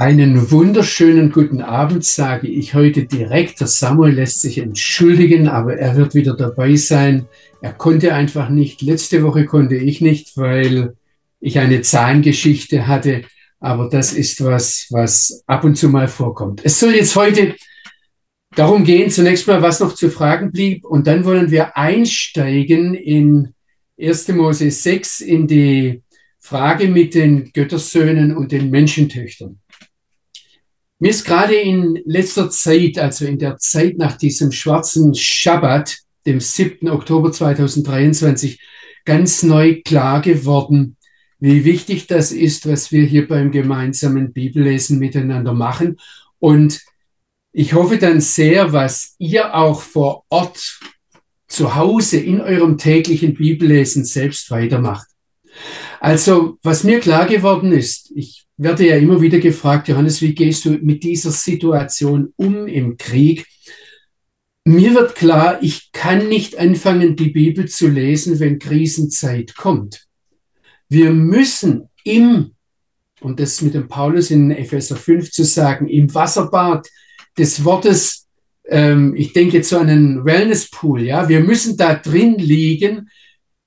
Einen wunderschönen guten Abend sage ich heute direkt. Der Samuel lässt sich entschuldigen, aber er wird wieder dabei sein. Er konnte einfach nicht. Letzte Woche konnte ich nicht, weil ich eine Zahngeschichte hatte. Aber das ist was, was ab und zu mal vorkommt. Es soll jetzt heute darum gehen, zunächst mal, was noch zu fragen blieb. Und dann wollen wir einsteigen in 1. Mose 6 in die Frage mit den Göttersöhnen und den Menschentöchtern. Mir ist gerade in letzter Zeit, also in der Zeit nach diesem schwarzen Schabbat, dem 7. Oktober 2023, ganz neu klar geworden, wie wichtig das ist, was wir hier beim gemeinsamen Bibellesen miteinander machen. Und ich hoffe dann sehr, was ihr auch vor Ort zu Hause in eurem täglichen Bibellesen selbst weitermacht. Also, was mir klar geworden ist, ich werde ja immer wieder gefragt, Johannes, wie gehst du mit dieser Situation um im Krieg? Mir wird klar, ich kann nicht anfangen, die Bibel zu lesen, wenn Krisenzeit kommt. Wir müssen im, und das mit dem Paulus in Epheser 5 zu sagen, im Wasserbad des Wortes, ähm, ich denke jetzt so an einen Wellnesspool, ja, wir müssen da drin liegen,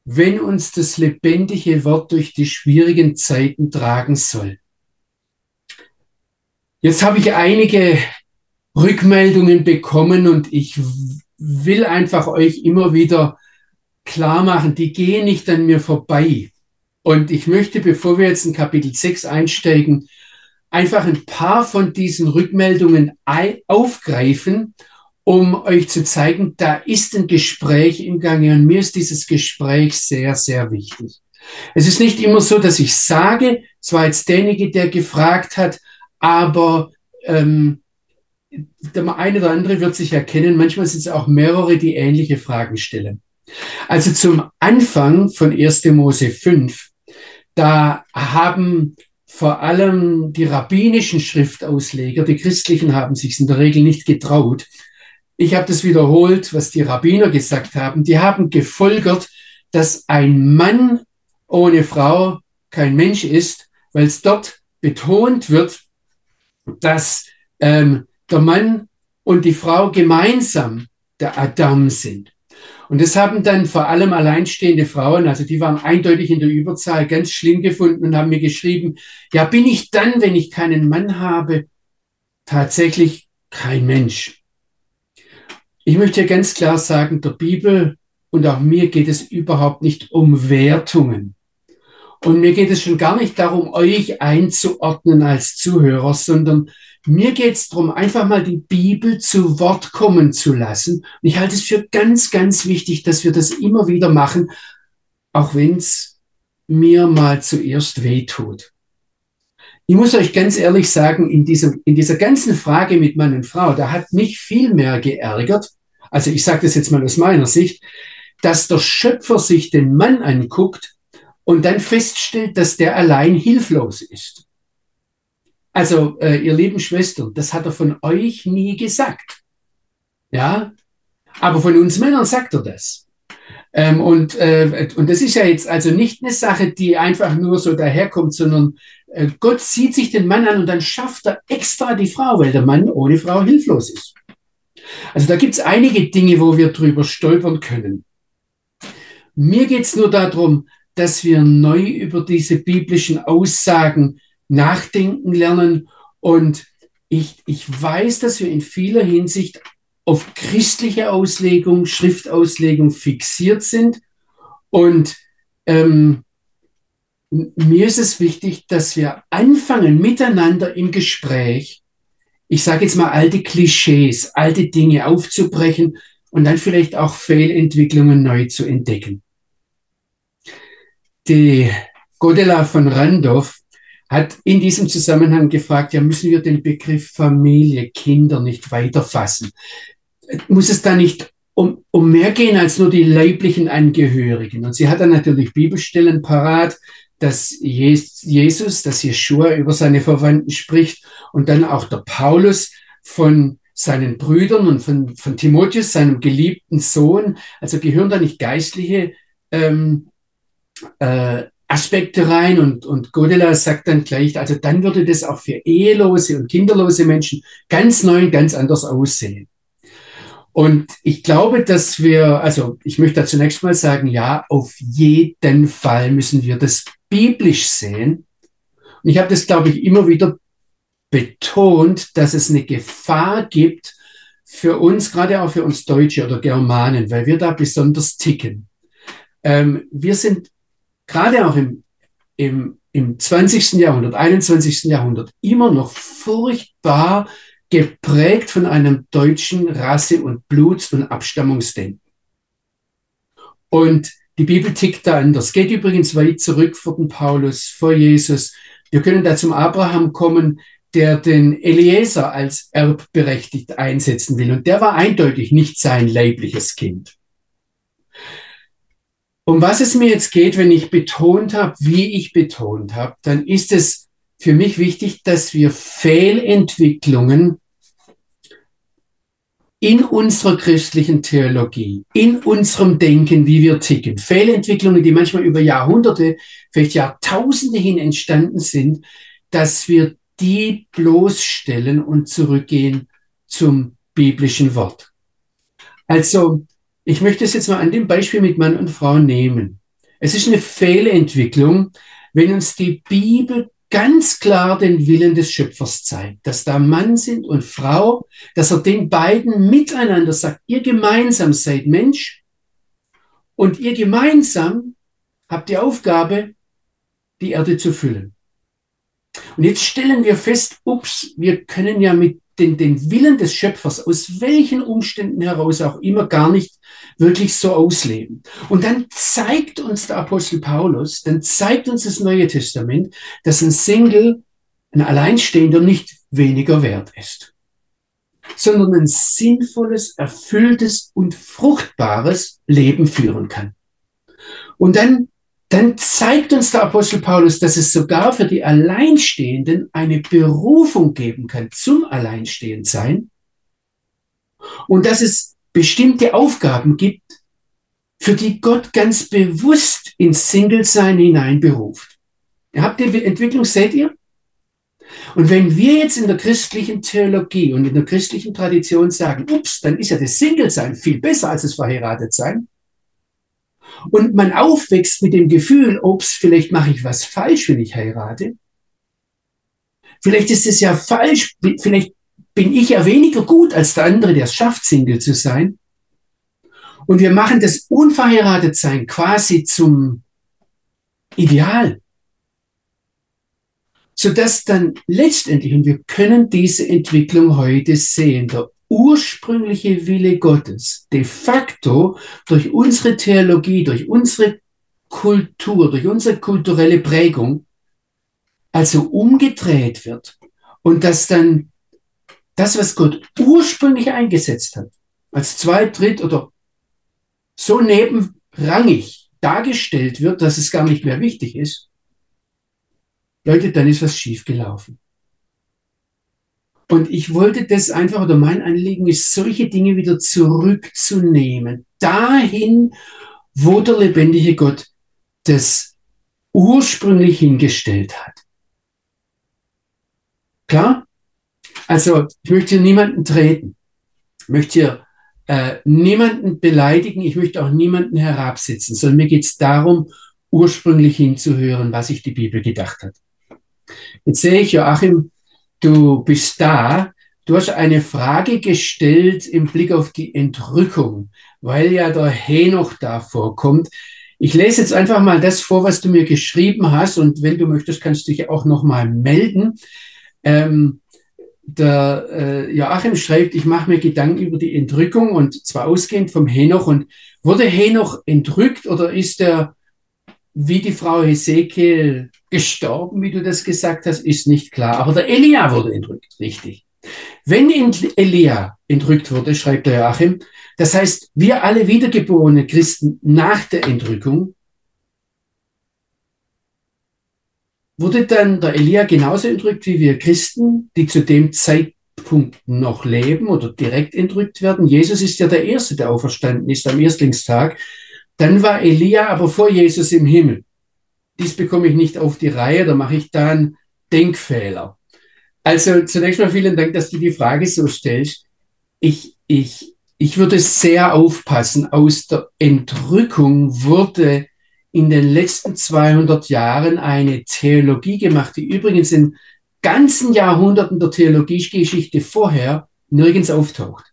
wenn uns das lebendige Wort durch die schwierigen Zeiten tragen soll. Jetzt habe ich einige Rückmeldungen bekommen und ich will einfach euch immer wieder klar machen, die gehen nicht an mir vorbei. Und ich möchte, bevor wir jetzt in Kapitel 6 einsteigen, einfach ein paar von diesen Rückmeldungen aufgreifen, um euch zu zeigen, da ist ein Gespräch im Gange und mir ist dieses Gespräch sehr, sehr wichtig. Es ist nicht immer so, dass ich sage, es war jetzt derjenige, der gefragt hat, aber ähm, der eine oder andere wird sich erkennen, manchmal sind es auch mehrere, die ähnliche Fragen stellen. Also zum Anfang von 1. Mose 5, da haben vor allem die rabbinischen Schriftausleger, die christlichen haben sich in der Regel nicht getraut. Ich habe das wiederholt, was die Rabbiner gesagt haben. Die haben gefolgert, dass ein Mann ohne Frau kein Mensch ist, weil es dort betont wird, dass ähm, der Mann und die Frau gemeinsam der Adam sind. Und das haben dann vor allem alleinstehende Frauen, also die waren eindeutig in der Überzahl, ganz schlimm gefunden und haben mir geschrieben, ja, bin ich dann, wenn ich keinen Mann habe, tatsächlich kein Mensch. Ich möchte ganz klar sagen, der Bibel und auch mir geht es überhaupt nicht um Wertungen. Und mir geht es schon gar nicht darum, euch einzuordnen als Zuhörer, sondern mir geht es darum, einfach mal die Bibel zu Wort kommen zu lassen. Und ich halte es für ganz, ganz wichtig, dass wir das immer wieder machen, auch wenn es mir mal zuerst wehtut. Ich muss euch ganz ehrlich sagen, in dieser, in dieser ganzen Frage mit und Frau, da hat mich viel mehr geärgert, also ich sage das jetzt mal aus meiner Sicht, dass der Schöpfer sich den Mann anguckt und dann feststellt, dass der allein hilflos ist. Also, äh, ihr lieben Schwestern, das hat er von euch nie gesagt. Ja, aber von uns Männern sagt er das. Ähm, und, äh, und das ist ja jetzt also nicht eine Sache, die einfach nur so daherkommt, sondern äh, Gott zieht sich den Mann an und dann schafft er extra die Frau, weil der Mann ohne Frau hilflos ist. Also da gibt es einige Dinge, wo wir drüber stolpern können. Mir geht es nur darum, dass wir neu über diese biblischen Aussagen nachdenken lernen. Und ich, ich weiß, dass wir in vieler Hinsicht auf christliche Auslegung, Schriftauslegung fixiert sind. Und ähm, mir ist es wichtig, dass wir anfangen, miteinander im Gespräch, ich sage jetzt mal alte Klischees, alte Dinge aufzubrechen und dann vielleicht auch Fehlentwicklungen neu zu entdecken. Die Godela von Randolph hat in diesem Zusammenhang gefragt, ja, müssen wir den Begriff Familie, Kinder nicht weiterfassen? Muss es da nicht um, um mehr gehen als nur die leiblichen Angehörigen? Und sie hat dann natürlich Bibelstellen parat, dass Jesus, dass Jeshua über seine Verwandten spricht und dann auch der Paulus von seinen Brüdern und von, von Timotheus, seinem geliebten Sohn. Also gehören da nicht geistliche ähm, äh, Aspekte rein und, und Godela sagt dann gleich, also dann würde das auch für ehelose und kinderlose Menschen ganz neu und ganz anders aussehen. Und ich glaube, dass wir, also ich möchte da zunächst mal sagen, ja, auf jeden Fall müssen wir das biblisch sehen. Und ich habe das, glaube ich, immer wieder betont, dass es eine Gefahr gibt für uns, gerade auch für uns Deutsche oder Germanen, weil wir da besonders ticken. Ähm, wir sind gerade auch im, im, im 20. Jahrhundert, 21. Jahrhundert immer noch furchtbar geprägt von einem deutschen Rasse- und Bluts- und Abstammungsdenken. Und die Bibel tickt da anders. Geht übrigens weit zurück vor den Paulus, vor Jesus. Wir können da zum Abraham kommen, der den Eliezer als erbberechtigt einsetzen will. Und der war eindeutig nicht sein leibliches Kind. Um was es mir jetzt geht, wenn ich betont habe, wie ich betont habe, dann ist es für mich wichtig, dass wir Fehlentwicklungen in unserer christlichen Theologie, in unserem Denken, wie wir ticken, Fehlentwicklungen, die manchmal über Jahrhunderte, vielleicht Jahrtausende hin entstanden sind, dass wir die bloßstellen und zurückgehen zum biblischen Wort. Also, ich möchte es jetzt mal an dem Beispiel mit Mann und Frau nehmen. Es ist eine Fehlentwicklung, wenn uns die Bibel ganz klar den Willen des Schöpfers zeigt, dass da Mann sind und Frau, dass er den beiden miteinander sagt, ihr gemeinsam seid Mensch und ihr gemeinsam habt die Aufgabe, die Erde zu füllen. Und jetzt stellen wir fest, ups, wir können ja mit den, den Willen des Schöpfers aus welchen Umständen heraus auch immer gar nicht wirklich so ausleben. Und dann zeigt uns der Apostel Paulus, dann zeigt uns das Neue Testament, dass ein Single, ein Alleinstehender nicht weniger wert ist, sondern ein sinnvolles, erfülltes und fruchtbares Leben führen kann. Und dann dann zeigt uns der Apostel Paulus, dass es sogar für die Alleinstehenden eine Berufung geben kann zum Alleinstehendsein und dass es bestimmte Aufgaben gibt, für die Gott ganz bewusst ins Single-Sein hinein beruft. Ihr habt die Entwicklung, seht ihr? Und wenn wir jetzt in der christlichen Theologie und in der christlichen Tradition sagen, ups, dann ist ja das Single-Sein viel besser als das Verheiratet-Sein, und man aufwächst mit dem Gefühl, ups, vielleicht mache ich was falsch, wenn ich heirate. Vielleicht ist es ja falsch, vielleicht bin ich ja weniger gut als der andere, der es schafft, Single zu sein. Und wir machen das Unverheiratetsein quasi zum Ideal. Sodass dann letztendlich, und wir können diese Entwicklung heute sehen, der ursprüngliche Wille Gottes de facto durch unsere Theologie, durch unsere Kultur, durch unsere kulturelle Prägung, also umgedreht wird und dass dann das, was Gott ursprünglich eingesetzt hat, als zweit, dritt oder so nebenrangig dargestellt wird, dass es gar nicht mehr wichtig ist, Leute, dann ist was schiefgelaufen. Und ich wollte das einfach, oder mein Anliegen ist, solche Dinge wieder zurückzunehmen. Dahin, wo der lebendige Gott das ursprünglich hingestellt hat. Klar? Also, ich möchte niemanden treten. Ich möchte hier äh, niemanden beleidigen. Ich möchte auch niemanden herabsetzen, sondern mir geht es darum, ursprünglich hinzuhören, was sich die Bibel gedacht hat. Jetzt sehe ich, Joachim, du bist da. Du hast eine Frage gestellt im Blick auf die Entrückung, weil ja der Henoch da vorkommt. Ich lese jetzt einfach mal das vor, was du mir geschrieben hast und wenn du möchtest, kannst du dich auch noch mal melden. Ähm, der äh, Joachim schreibt, ich mache mir Gedanken über die Entrückung und zwar ausgehend vom Henoch. Und wurde Henoch entrückt oder ist er wie die Frau Hesekiel gestorben, wie du das gesagt hast, ist nicht klar. Aber der Elia wurde entrückt, richtig. Wenn Elia entrückt wurde, schreibt der Joachim, das heißt, wir alle wiedergeborene Christen nach der Entrückung, wurde dann der Elia genauso entrückt wie wir Christen, die zu dem Zeitpunkt noch leben oder direkt entrückt werden. Jesus ist ja der Erste, der auferstanden ist am Erstlingstag. Dann war Elia aber vor Jesus im Himmel. dies bekomme ich nicht auf die Reihe, da mache ich da einen Denkfehler. Also zunächst mal vielen Dank, dass du die Frage so stellst. Ich, ich, ich würde sehr aufpassen. Aus der Entrückung wurde in den letzten 200 Jahren eine Theologie gemacht, die übrigens in ganzen Jahrhunderten der Theologiegeschichte vorher nirgends auftaucht.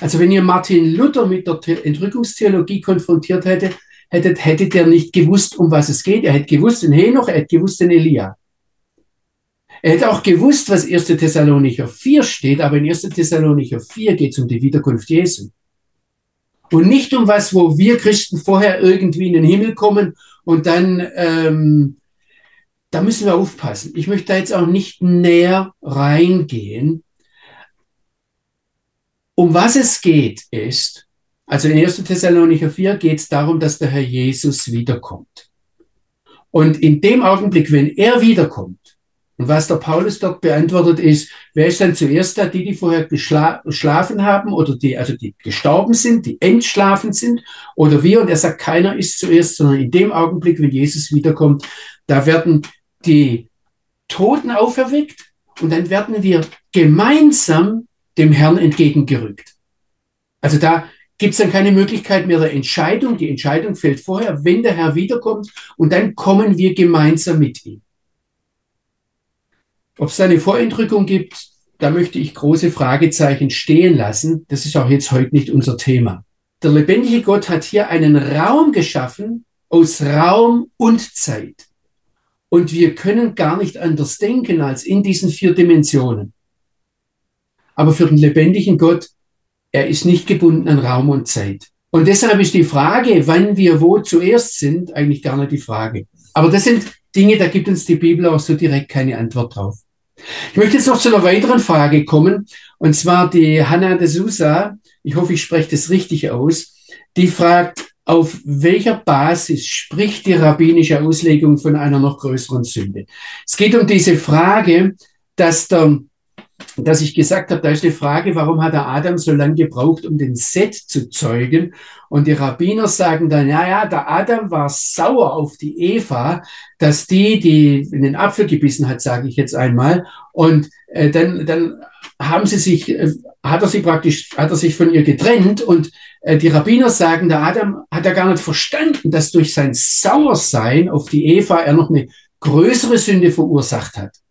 Also wenn ihr Martin Luther mit der Entrückungstheologie konfrontiert hättet, hättet, hättet ihr nicht gewusst, um was es geht. Er hätte gewusst in Henoch, er hätte gewusst in Elia. Er hätte auch gewusst, was 1. Thessalonicher 4 steht, aber in 1. Thessalonicher 4 geht es um die Wiederkunft Jesu. Und nicht um was, wo wir Christen vorher irgendwie in den Himmel kommen und dann, ähm, da müssen wir aufpassen. Ich möchte da jetzt auch nicht näher reingehen. Um was es geht, ist, also in 1. Thessalonicher 4 geht es darum, dass der Herr Jesus wiederkommt. Und in dem Augenblick, wenn er wiederkommt, und was der Paulus dort beantwortet ist, wer ist dann zuerst da, die, die vorher geschlafen haben oder die, also die gestorben sind, die entschlafen sind oder wir? Und er sagt, keiner ist zuerst, sondern in dem Augenblick, wenn Jesus wiederkommt, da werden die Toten auferweckt und dann werden wir gemeinsam dem Herrn entgegengerückt. Also da gibt es dann keine Möglichkeit mehr der Entscheidung. Die Entscheidung fällt vorher, wenn der Herr wiederkommt und dann kommen wir gemeinsam mit ihm. Ob es eine Vorentrückung gibt, da möchte ich große Fragezeichen stehen lassen. Das ist auch jetzt heute nicht unser Thema. Der lebendige Gott hat hier einen Raum geschaffen aus Raum und Zeit. Und wir können gar nicht anders denken als in diesen vier Dimensionen. Aber für den lebendigen Gott, er ist nicht gebunden an Raum und Zeit. Und deshalb ist die Frage, wann wir wo zuerst sind, eigentlich gar nicht die Frage. Aber das sind Dinge, da gibt uns die Bibel auch so direkt keine Antwort drauf. Ich möchte jetzt noch zu einer weiteren Frage kommen, und zwar die Hanna de Sousa, ich hoffe, ich spreche das richtig aus, die fragt, auf welcher Basis spricht die rabbinische Auslegung von einer noch größeren Sünde? Es geht um diese Frage, dass der dass ich gesagt habe, da ist eine Frage, warum hat der Adam so lange gebraucht, um den Set zu zeugen? Und die Rabbiner sagen dann, ja, ja, der Adam war sauer auf die Eva, dass die, die in den Apfel gebissen hat, sage ich jetzt einmal. Und äh, dann, dann haben sie sich, äh, hat er sich praktisch, hat er sich von ihr getrennt und äh, die Rabbiner sagen, der Adam hat ja gar nicht verstanden, dass durch sein Sauersein auf die Eva er noch eine größere Sünde verursacht hat.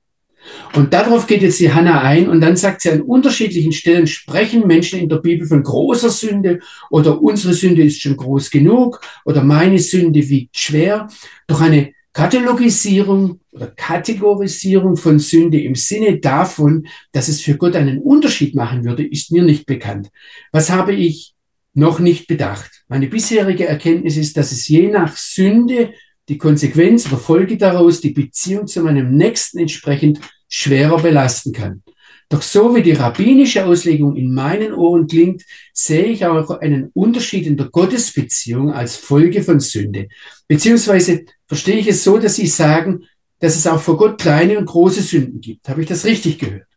Und darauf geht jetzt die Hanna ein und dann sagt sie an unterschiedlichen Stellen, sprechen Menschen in der Bibel von großer Sünde oder unsere Sünde ist schon groß genug oder meine Sünde wiegt schwer. Doch eine Katalogisierung oder Kategorisierung von Sünde im Sinne davon, dass es für Gott einen Unterschied machen würde, ist mir nicht bekannt. Was habe ich noch nicht bedacht? Meine bisherige Erkenntnis ist, dass es je nach Sünde die Konsequenz oder Folge daraus die Beziehung zu meinem Nächsten entsprechend schwerer belasten kann. Doch so wie die rabbinische Auslegung in meinen Ohren klingt, sehe ich auch einen Unterschied in der Gottesbeziehung als Folge von Sünde. Beziehungsweise verstehe ich es so, dass Sie sagen, dass es auch vor Gott kleine und große Sünden gibt. Habe ich das richtig gehört?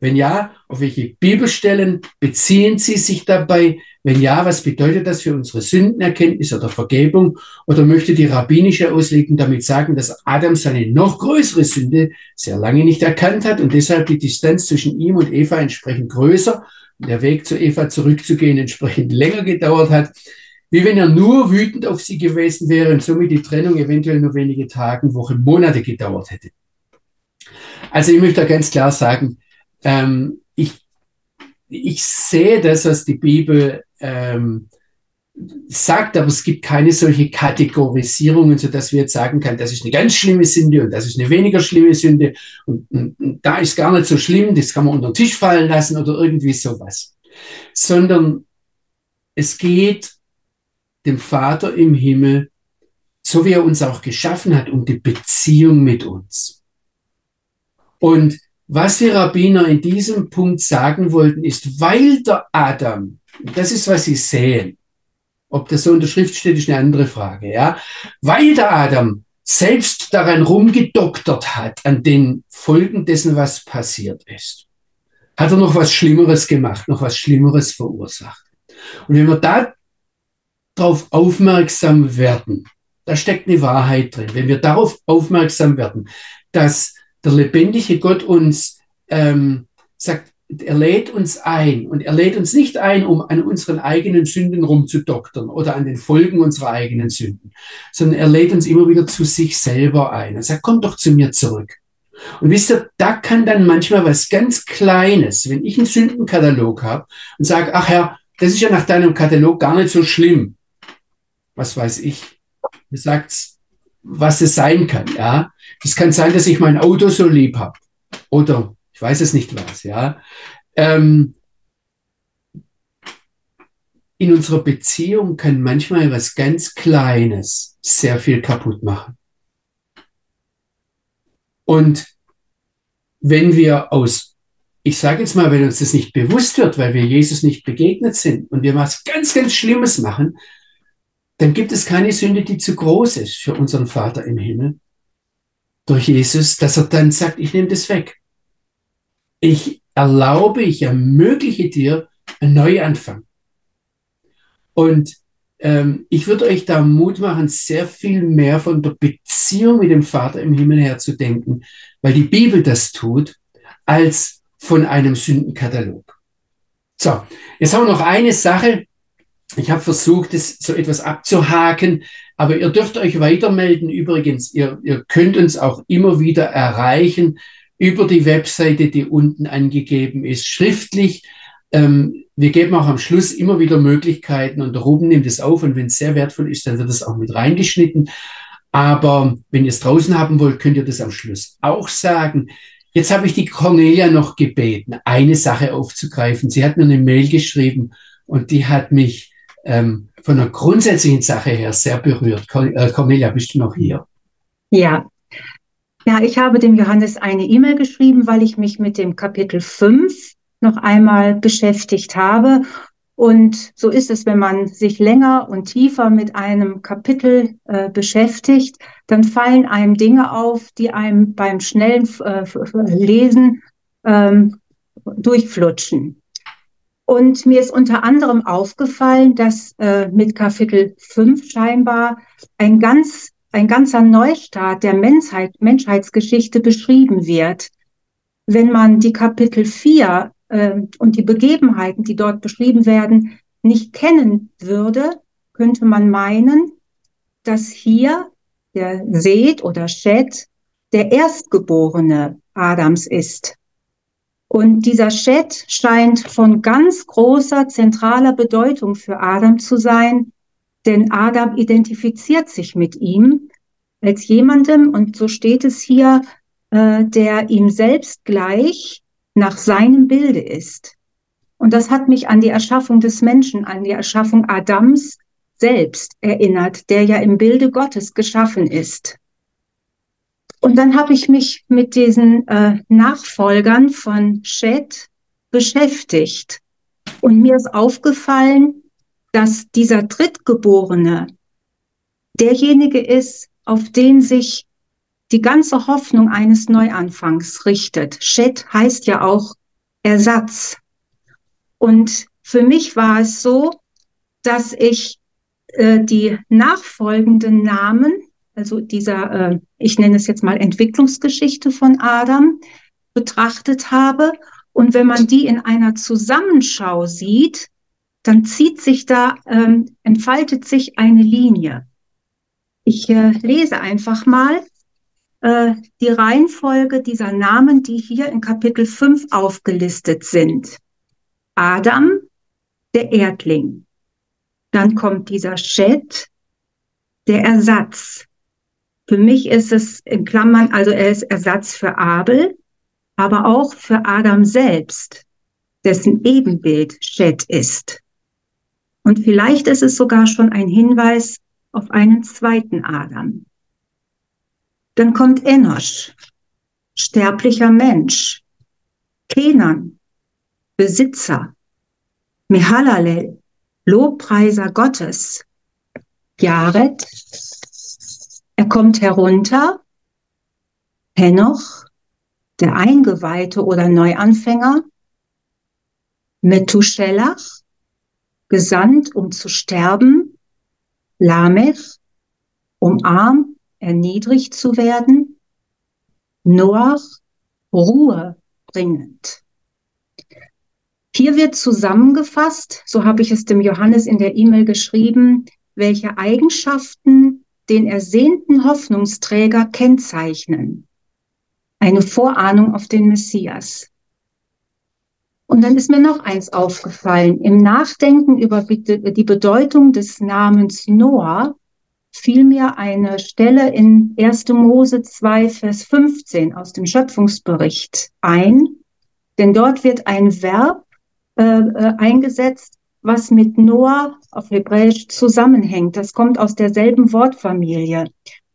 Wenn ja, auf welche Bibelstellen beziehen Sie sich dabei? Wenn ja, was bedeutet das für unsere Sündenerkenntnis oder Vergebung? Oder möchte die rabbinische Auslegung damit sagen, dass Adam seine noch größere Sünde sehr lange nicht erkannt hat und deshalb die Distanz zwischen ihm und Eva entsprechend größer und der Weg zu Eva zurückzugehen entsprechend länger gedauert hat, wie wenn er nur wütend auf sie gewesen wäre und somit die Trennung eventuell nur wenige Tage, Wochen, Monate gedauert hätte. Also ich möchte da ganz klar sagen, ähm, ich, ich sehe das, was die Bibel ähm, sagt, aber es gibt keine solche Kategorisierungen, so dass wir jetzt sagen können, das ist eine ganz schlimme Sünde und das ist eine weniger schlimme Sünde und, und, und da ist gar nicht so schlimm, das kann man unter den Tisch fallen lassen oder irgendwie sowas. Sondern es geht dem Vater im Himmel, so wie er uns auch geschaffen hat, um die Beziehung mit uns. Und was die Rabbiner in diesem Punkt sagen wollten, ist, weil der Adam, das ist, was sie sehen, ob das so in der Schrift steht, ist eine andere Frage, ja, weil der Adam selbst daran rumgedoktert hat, an den Folgen dessen, was passiert ist, hat er noch was Schlimmeres gemacht, noch was Schlimmeres verursacht. Und wenn wir da darauf aufmerksam werden, Da steckt eine Wahrheit drin. Wenn wir darauf aufmerksam werden, dass der lebendige Gott uns ähm, sagt, er lädt uns ein und er lädt uns nicht ein, um an unseren eigenen Sünden rumzudoktern oder an den Folgen unserer eigenen Sünden, sondern er lädt uns immer wieder zu sich selber ein. Er sagt, komm doch zu mir zurück. Und wisst ihr, da kann dann manchmal was ganz Kleines, wenn ich einen Sündenkatalog habe und sage, ach Herr, das ist ja nach deinem Katalog gar nicht so schlimm. Was weiß ich? Ihr sagt, was es sein kann, ja. Es kann sein, dass ich mein Auto so lieb habe. Oder ich weiß es nicht was, ja. Ähm, in unserer Beziehung kann manchmal was ganz Kleines sehr viel kaputt machen. Und wenn wir aus, ich sage jetzt mal, wenn uns das nicht bewusst wird, weil wir Jesus nicht begegnet sind und wir was ganz, ganz Schlimmes machen, dann gibt es keine Sünde, die zu groß ist für unseren Vater im Himmel durch Jesus, dass er dann sagt, ich nehme das weg ich erlaube, ich ermögliche dir einen Neuanfang. Und ähm, ich würde euch da Mut machen, sehr viel mehr von der Beziehung mit dem Vater im Himmel her zu denken, weil die Bibel das tut, als von einem Sündenkatalog. So, jetzt haben wir noch eine Sache. Ich habe versucht, das so etwas abzuhaken, aber ihr dürft euch weitermelden. Übrigens, ihr, ihr könnt uns auch immer wieder erreichen über die Webseite, die unten angegeben ist, schriftlich. Ähm, wir geben auch am Schluss immer wieder Möglichkeiten und der Ruben nimmt es auf und wenn es sehr wertvoll ist, dann wird es auch mit reingeschnitten. Aber wenn ihr es draußen haben wollt, könnt ihr das am Schluss auch sagen. Jetzt habe ich die Cornelia noch gebeten, eine Sache aufzugreifen. Sie hat mir eine Mail geschrieben und die hat mich ähm, von einer grundsätzlichen Sache her sehr berührt. Äh, Cornelia, bist du noch hier? Ja, ja, ich habe dem Johannes eine E-Mail geschrieben, weil ich mich mit dem Kapitel 5 noch einmal beschäftigt habe. Und so ist es, wenn man sich länger und tiefer mit einem Kapitel äh, beschäftigt, dann fallen einem Dinge auf, die einem beim schnellen äh, Lesen ähm, durchflutschen. Und mir ist unter anderem aufgefallen, dass äh, mit Kapitel 5 scheinbar ein ganz ein ganzer Neustart der Menschheit, Menschheitsgeschichte beschrieben wird. Wenn man die Kapitel 4 äh, und die Begebenheiten, die dort beschrieben werden, nicht kennen würde, könnte man meinen, dass hier der Seth oder Shet der Erstgeborene Adams ist. Und dieser Shet scheint von ganz großer zentraler Bedeutung für Adam zu sein, denn Adam identifiziert sich mit ihm als jemandem, und so steht es hier, äh, der ihm selbst gleich nach seinem Bilde ist. Und das hat mich an die Erschaffung des Menschen, an die Erschaffung Adams selbst erinnert, der ja im Bilde Gottes geschaffen ist. Und dann habe ich mich mit diesen äh, Nachfolgern von Shed beschäftigt. Und mir ist aufgefallen, dass dieser Drittgeborene derjenige ist, auf den sich die ganze Hoffnung eines Neuanfangs richtet. Shed heißt ja auch Ersatz. Und für mich war es so, dass ich äh, die nachfolgenden Namen, also dieser, äh, ich nenne es jetzt mal Entwicklungsgeschichte von Adam, betrachtet habe. Und wenn man die in einer Zusammenschau sieht, dann zieht sich da, ähm, entfaltet sich eine Linie. Ich äh, lese einfach mal äh, die Reihenfolge dieser Namen, die hier in Kapitel 5 aufgelistet sind. Adam, der Erdling. Dann kommt dieser Shed, der Ersatz. Für mich ist es in Klammern, also er ist Ersatz für Abel, aber auch für Adam selbst, dessen Ebenbild Shed ist. Und vielleicht ist es sogar schon ein Hinweis auf einen zweiten Adam. Dann kommt Enosch, sterblicher Mensch. Kenan, Besitzer. Mehalalel, Lobpreiser Gottes. Jared, er kommt herunter. Henoch, der Eingeweihte oder Neuanfänger. Methuselach, gesandt, um zu sterben. Lamech, um arm, erniedrigt zu werden, Noach Ruhe bringend. Hier wird zusammengefasst, so habe ich es dem Johannes in der E-Mail geschrieben, welche Eigenschaften den ersehnten Hoffnungsträger kennzeichnen. Eine Vorahnung auf den Messias. Und dann ist mir noch eins aufgefallen. Im Nachdenken über die Bedeutung des Namens Noah fiel mir eine Stelle in 1. Mose 2, Vers 15 aus dem Schöpfungsbericht ein. Denn dort wird ein Verb äh, äh, eingesetzt, was mit Noah auf Hebräisch zusammenhängt. Das kommt aus derselben Wortfamilie.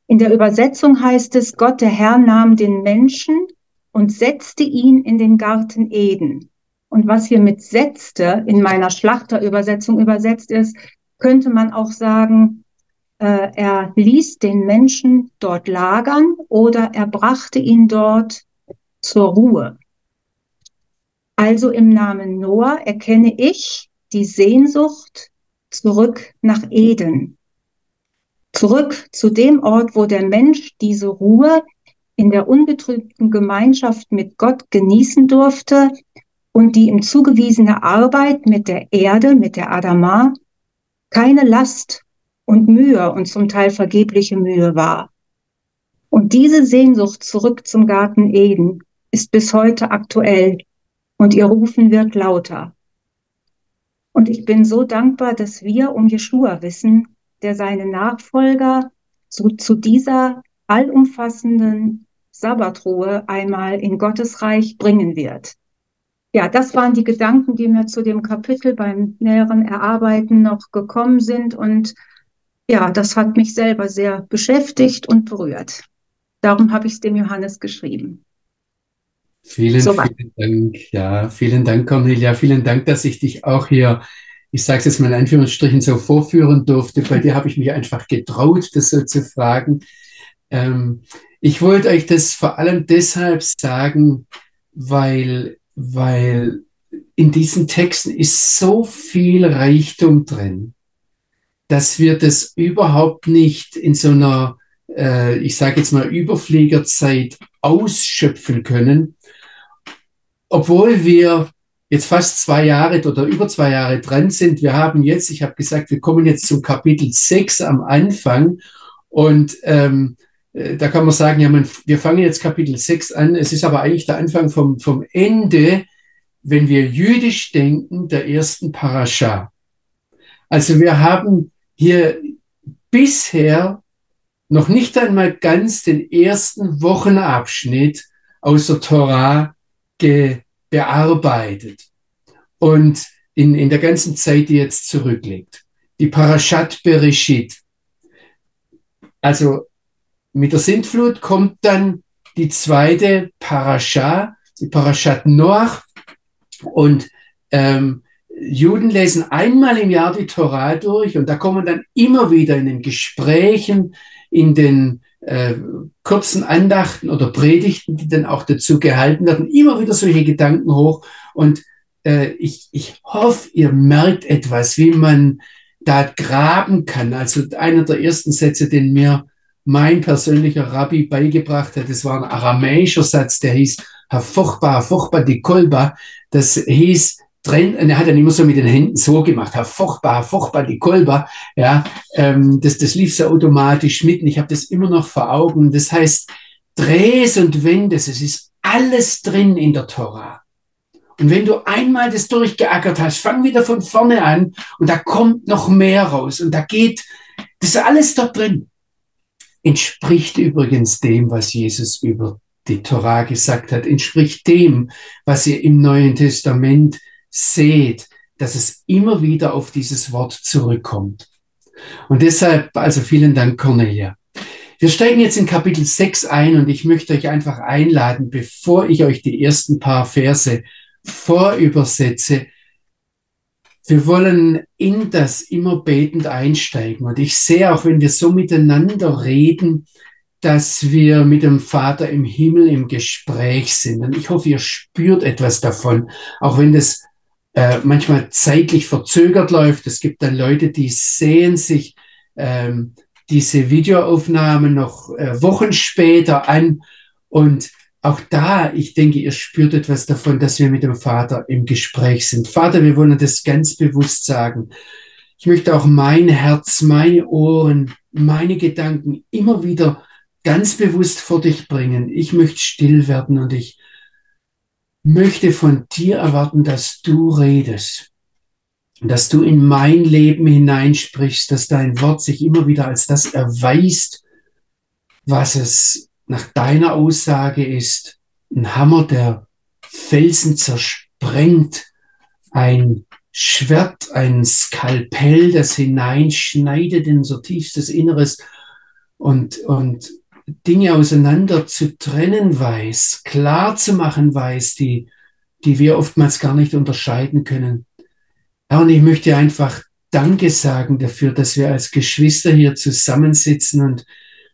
In der Übersetzung heißt es, Gott der Herr nahm den Menschen und setzte ihn in den Garten Eden. Und was hier mit setzte in meiner Schlachterübersetzung übersetzt ist, könnte man auch sagen, äh, er ließ den Menschen dort lagern oder er brachte ihn dort zur Ruhe. Also im Namen Noah erkenne ich die Sehnsucht zurück nach Eden. Zurück zu dem Ort, wo der Mensch diese Ruhe in der unbetrübten Gemeinschaft mit Gott genießen durfte und die ihm zugewiesene Arbeit mit der Erde, mit der Adama, keine Last und Mühe und zum Teil vergebliche Mühe war. Und diese Sehnsucht zurück zum Garten Eden ist bis heute aktuell und ihr Rufen wird lauter. Und ich bin so dankbar, dass wir um Jeshua wissen, der seine Nachfolger zu, zu dieser allumfassenden Sabbatruhe einmal in Gottes Reich bringen wird. Ja, das waren die Gedanken, die mir zu dem Kapitel beim näheren Erarbeiten noch gekommen sind. Und ja, das hat mich selber sehr beschäftigt und berührt. Darum habe ich es dem Johannes geschrieben. Vielen, so vielen Dank. Ja, vielen Dank, Cornelia. Vielen Dank, dass ich dich auch hier, ich sage es jetzt mal in Anführungsstrichen, so vorführen durfte. Bei dir habe ich mich einfach getraut, das so zu fragen. Ähm, ich wollte euch das vor allem deshalb sagen, weil, weil in diesen Texten ist so viel Reichtum drin, dass wir das überhaupt nicht in so einer, äh, ich sage jetzt mal, Überfliegerzeit ausschöpfen können, obwohl wir jetzt fast zwei Jahre oder über zwei Jahre dran sind. Wir haben jetzt, ich habe gesagt, wir kommen jetzt zum Kapitel 6 am Anfang und ähm, äh, da kann man sagen, ja, man, wir fangen jetzt Kapitel 6 an. Es ist aber eigentlich der Anfang vom, vom Ende, wenn wir jüdisch denken, der ersten Parascha. Also wir haben hier bisher noch nicht einmal ganz den ersten Wochenabschnitt aus der Torah ge, bearbeitet und in, in der ganzen Zeit, die jetzt zurückliegt. Die Parashat Bereshit. Also mit der Sintflut kommt dann die zweite Parascha, die Parashat Noach. Und ähm, Juden lesen einmal im Jahr die Torah durch und da kommen dann immer wieder in den Gesprächen, in den äh, kurzen Andachten oder Predigten, die dann auch dazu gehalten werden, immer wieder solche Gedanken hoch. Und äh, ich, ich hoffe, ihr merkt etwas, wie man da graben kann. Also einer der ersten Sätze, den mir mein persönlicher Rabbi beigebracht hat, das war ein aramäischer Satz, der hieß Furchtbar, furchtbar die Kolba. Das hieß, drin, und er hat dann immer so mit den Händen so gemacht, furchtbar, furchtbar, die Kolber, ja, ähm, das, das lief so automatisch mit und ich habe das immer noch vor Augen. Das heißt, dreh's und wendest, es ist alles drin in der Tora. Und wenn du einmal das durchgeackert hast, fang wieder von vorne an und da kommt noch mehr raus und da geht, das ist alles dort drin. Entspricht übrigens dem, was Jesus über die Tora gesagt hat, entspricht dem, was ihr im Neuen Testament seht, dass es immer wieder auf dieses Wort zurückkommt. Und deshalb, also vielen Dank, Cornelia. Wir steigen jetzt in Kapitel 6 ein und ich möchte euch einfach einladen, bevor ich euch die ersten paar Verse vorübersetze, wir wollen in das immer betend einsteigen. Und ich sehe auch, wenn wir so miteinander reden, dass wir mit dem Vater im Himmel im Gespräch sind. Und ich hoffe, ihr spürt etwas davon, auch wenn das äh, manchmal zeitlich verzögert läuft. Es gibt dann Leute, die sehen sich ähm, diese Videoaufnahmen noch äh, Wochen später an und auch da, ich denke, ihr spürt etwas davon, dass wir mit dem Vater im Gespräch sind. Vater, wir wollen das ganz bewusst sagen. Ich möchte auch mein Herz, meine Ohren, meine Gedanken immer wieder ganz bewusst vor dich bringen. Ich möchte still werden und ich möchte von dir erwarten, dass du redest, dass du in mein Leben hineinsprichst, dass dein Wort sich immer wieder als das erweist, was es nach deiner Aussage ist. Ein Hammer, der Felsen zersprengt, ein Schwert, ein Skalpell, das hineinschneidet in so tiefstes Inneres und, und Dinge auseinander zu trennen weiß, klar zu machen weiß, die, die wir oftmals gar nicht unterscheiden können. Ja, und ich möchte einfach Danke sagen dafür, dass wir als Geschwister hier zusammensitzen und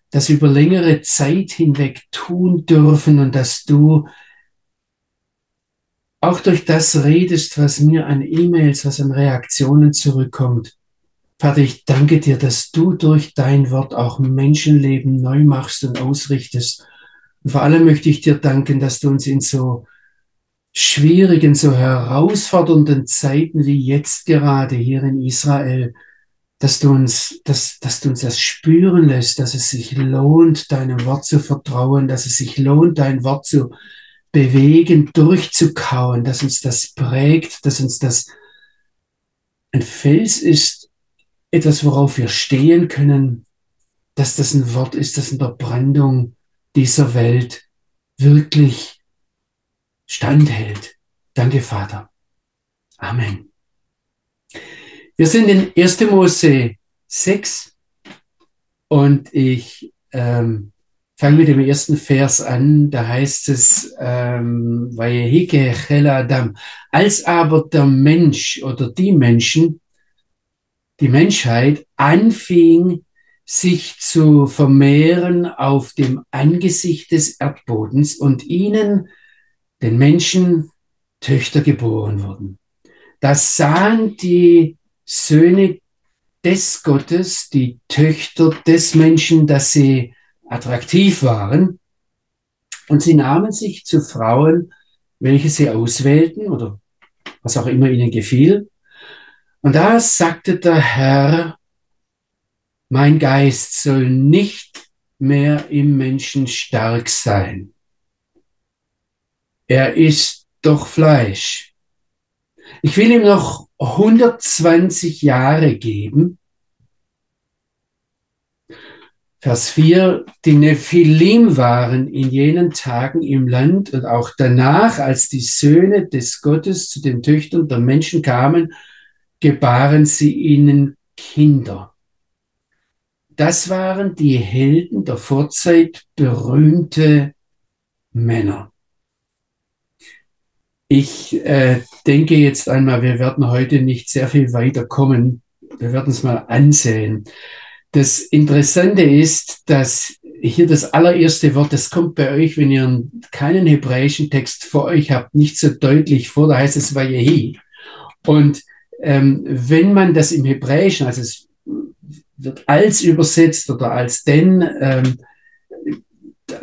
das über längere Zeit hinweg tun dürfen und dass du auch durch das redest, was mir an E-Mails, was an Reaktionen zurückkommt. Vater, ich danke dir, dass du durch dein Wort auch Menschenleben neu machst und ausrichtest. Und vor allem möchte ich dir danken, dass du uns in so schwierigen, so herausfordernden Zeiten wie jetzt gerade hier in Israel dass du uns, dass, dass du uns das spüren lässt, dass es sich lohnt, deinem Wort zu vertrauen, dass es sich lohnt, dein Wort zu bewegen, durchzukauen, dass uns das prägt, dass uns das ein Fels ist, etwas, worauf wir stehen können, dass das ein Wort ist, das in der Brandung dieser Welt wirklich standhält. Danke, Vater. Amen. Wir sind in 1. Mose 6 und ich ähm, fange mit dem ersten Vers an. Da heißt es, ähm, als aber der Mensch oder die Menschen, die Menschheit anfing, sich zu vermehren auf dem Angesicht des Erdbodens und ihnen, den Menschen, Töchter geboren wurden. Das sahen die Söhne des Gottes, die Töchter des Menschen, dass sie attraktiv waren. Und sie nahmen sich zu Frauen, welche sie auswählten oder was auch immer ihnen gefiel. Und da sagte der Herr, mein Geist soll nicht mehr im Menschen stark sein. Er ist doch Fleisch. Ich will ihm noch 120 Jahre geben. Vers 4, die Nephilim waren in jenen Tagen im Land und auch danach, als die Söhne des Gottes zu den Töchtern der Menschen kamen, gebaren sie ihnen Kinder. Das waren die Helden der Vorzeit, berühmte Männer. Ich äh, denke jetzt einmal, wir werden heute nicht sehr viel weiter kommen. Wir werden es mal ansehen. Das Interessante ist, dass hier das allererste Wort, das kommt bei euch, wenn ihr keinen hebräischen Text vor euch habt, nicht so deutlich vor, da heißt es Vayehi. Und ähm, wenn man das im Hebräischen, also es wird als übersetzt oder als denn, ähm,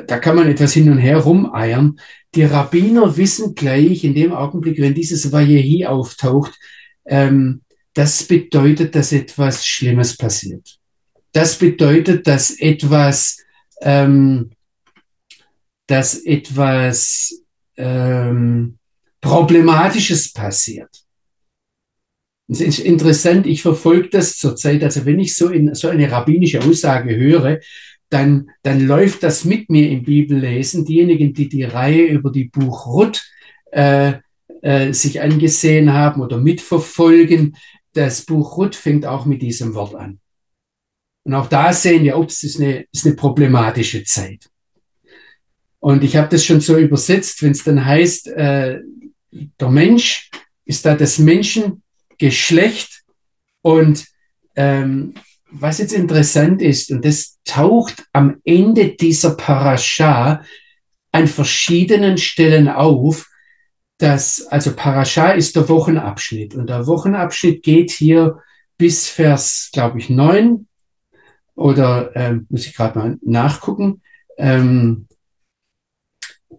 da, kann man etwas hin und her rumeiern. Die Rabbiner wissen gleich in dem Augenblick, wenn dieses Vayehi auftaucht, ähm, das bedeutet, dass etwas Schlimmes passiert. Das bedeutet, dass etwas, ähm, dass etwas ähm, Problematisches passiert. Es ist interessant, ich verfolge das zurzeit, also wenn ich so, in, so eine rabbinische Aussage höre, dann, dann läuft das mit mir im Bibellesen. Diejenigen, die die Reihe über die Buch Ruth äh, äh, sich angesehen haben oder mitverfolgen, das Buch Ruth fängt auch mit diesem Wort an. Und auch da sehen wir, ups, ist eine, ist eine problematische Zeit. Und ich habe das schon so übersetzt, wenn es dann heißt, äh, der Mensch ist da das Menschengeschlecht und ähm, was jetzt interessant ist, und das taucht am Ende dieser Parascha an verschiedenen Stellen auf, dass, also Parascha ist der Wochenabschnitt und der Wochenabschnitt geht hier bis Vers, glaube ich, neun oder ähm, muss ich gerade mal nachgucken, ähm,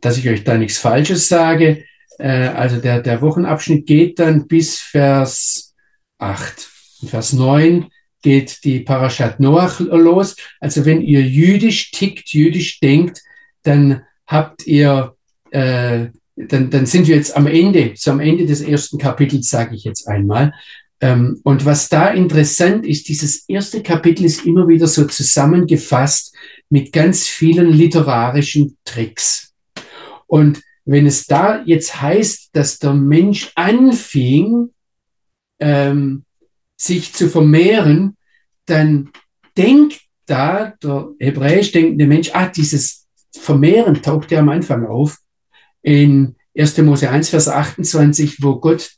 dass ich euch da nichts Falsches sage. Äh, also der, der Wochenabschnitt geht dann bis Vers 8. Vers 9 geht die Parashat Noach los. Also wenn ihr jüdisch tickt, jüdisch denkt, dann habt ihr, äh, dann, dann sind wir jetzt am Ende, so am Ende des ersten Kapitels, sage ich jetzt einmal. Ähm, und was da interessant ist, dieses erste Kapitel ist immer wieder so zusammengefasst mit ganz vielen literarischen Tricks. Und wenn es da jetzt heißt, dass der Mensch anfing, ähm, sich zu vermehren, dann denkt da der hebräisch denkende Mensch, ah, dieses Vermehren taucht ja am Anfang auf in 1. Mose 1, Vers 28, wo Gott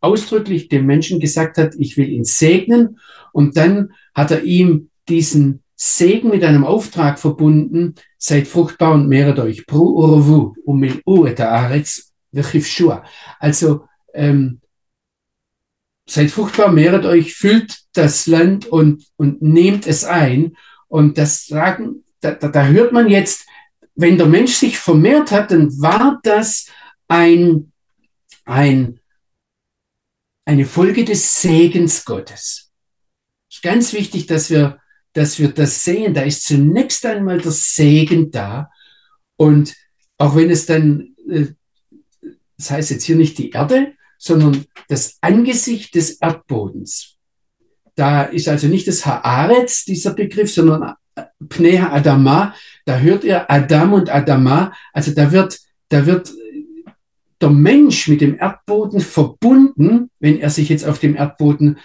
ausdrücklich dem Menschen gesagt hat, ich will ihn segnen. Und dann hat er ihm diesen Segen mit einem Auftrag verbunden, seid fruchtbar und mehret euch. Also ähm, seid fruchtbar, mehret euch, füllt das Land und, und nehmt es ein. Und das sagen, da, da, da hört man jetzt, wenn der Mensch sich vermehrt hat, dann war das ein, ein, eine Folge des Segens Gottes. Es ist ganz wichtig, dass wir, dass wir das sehen. Da ist zunächst einmal der Segen da. Und auch wenn es dann, äh, das heißt jetzt hier nicht die Erde, sondern das Angesicht des Erdbodens. Da ist also nicht das Haaretz, dieser Begriff, sondern Pnea Adama. Da hört ihr Adam und Adama. Also da wird, da wird der Mensch mit dem Erdboden verbunden, wenn er sich jetzt auf dem Erdboden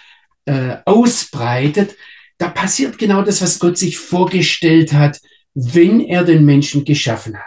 äh, ausbreitet. Da passiert genau das, was Gott sich vorgestellt hat, wenn er den Menschen geschaffen hat.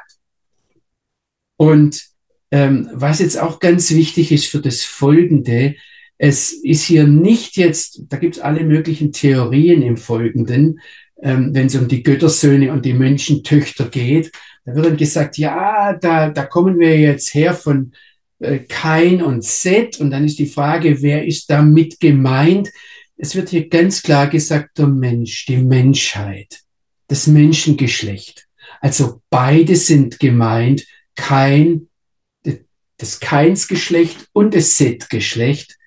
Und ähm, was jetzt auch ganz wichtig ist für das Folgende, es ist hier nicht jetzt, da gibt es alle möglichen Theorien im Folgenden, ähm, wenn es um die Göttersöhne und die Menschentöchter geht. Da wird dann gesagt, ja, da, da kommen wir jetzt her von äh, Kain und Seth und dann ist die Frage, wer ist damit gemeint? Es wird hier ganz klar gesagt, der Mensch, die Menschheit, das Menschengeschlecht. Also beide sind gemeint, Kain das Kains-Geschlecht und das Set-Geschlecht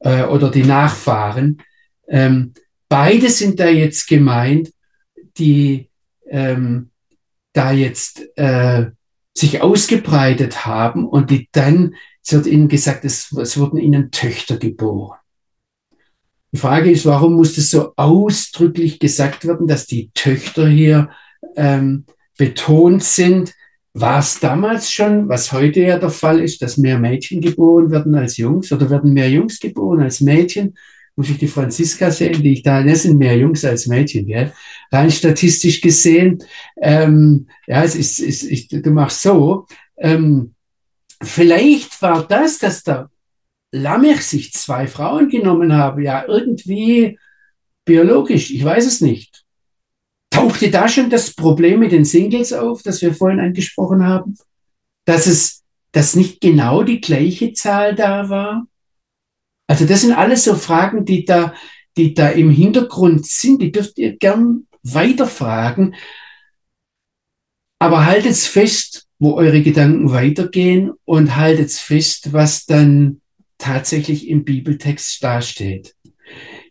äh, oder die Nachfahren. Ähm, beide sind da jetzt gemeint, die ähm, da jetzt äh, sich ausgebreitet haben und die dann, es wird ihnen gesagt, es, es wurden ihnen Töchter geboren. Die Frage ist, warum muss das so ausdrücklich gesagt werden, dass die Töchter hier ähm, betont sind? War es damals schon, was heute ja der Fall ist, dass mehr Mädchen geboren werden als Jungs oder werden mehr Jungs geboren als Mädchen? Muss ich die Franziska sehen, die ich da, das sind mehr Jungs als Mädchen, gell? Rein statistisch gesehen, ähm, ja, es ist, ist ich, du machst so, ähm, vielleicht war das, dass der Lamech sich zwei Frauen genommen habe, ja, irgendwie biologisch, ich weiß es nicht. Tauchte da schon das Problem mit den Singles auf, das wir vorhin angesprochen haben? Dass es, dass nicht genau die gleiche Zahl da war? Also das sind alles so Fragen, die da, die da im Hintergrund sind. Die dürft ihr gern weiterfragen. Aber haltet fest, wo eure Gedanken weitergehen und haltet fest, was dann tatsächlich im Bibeltext dasteht.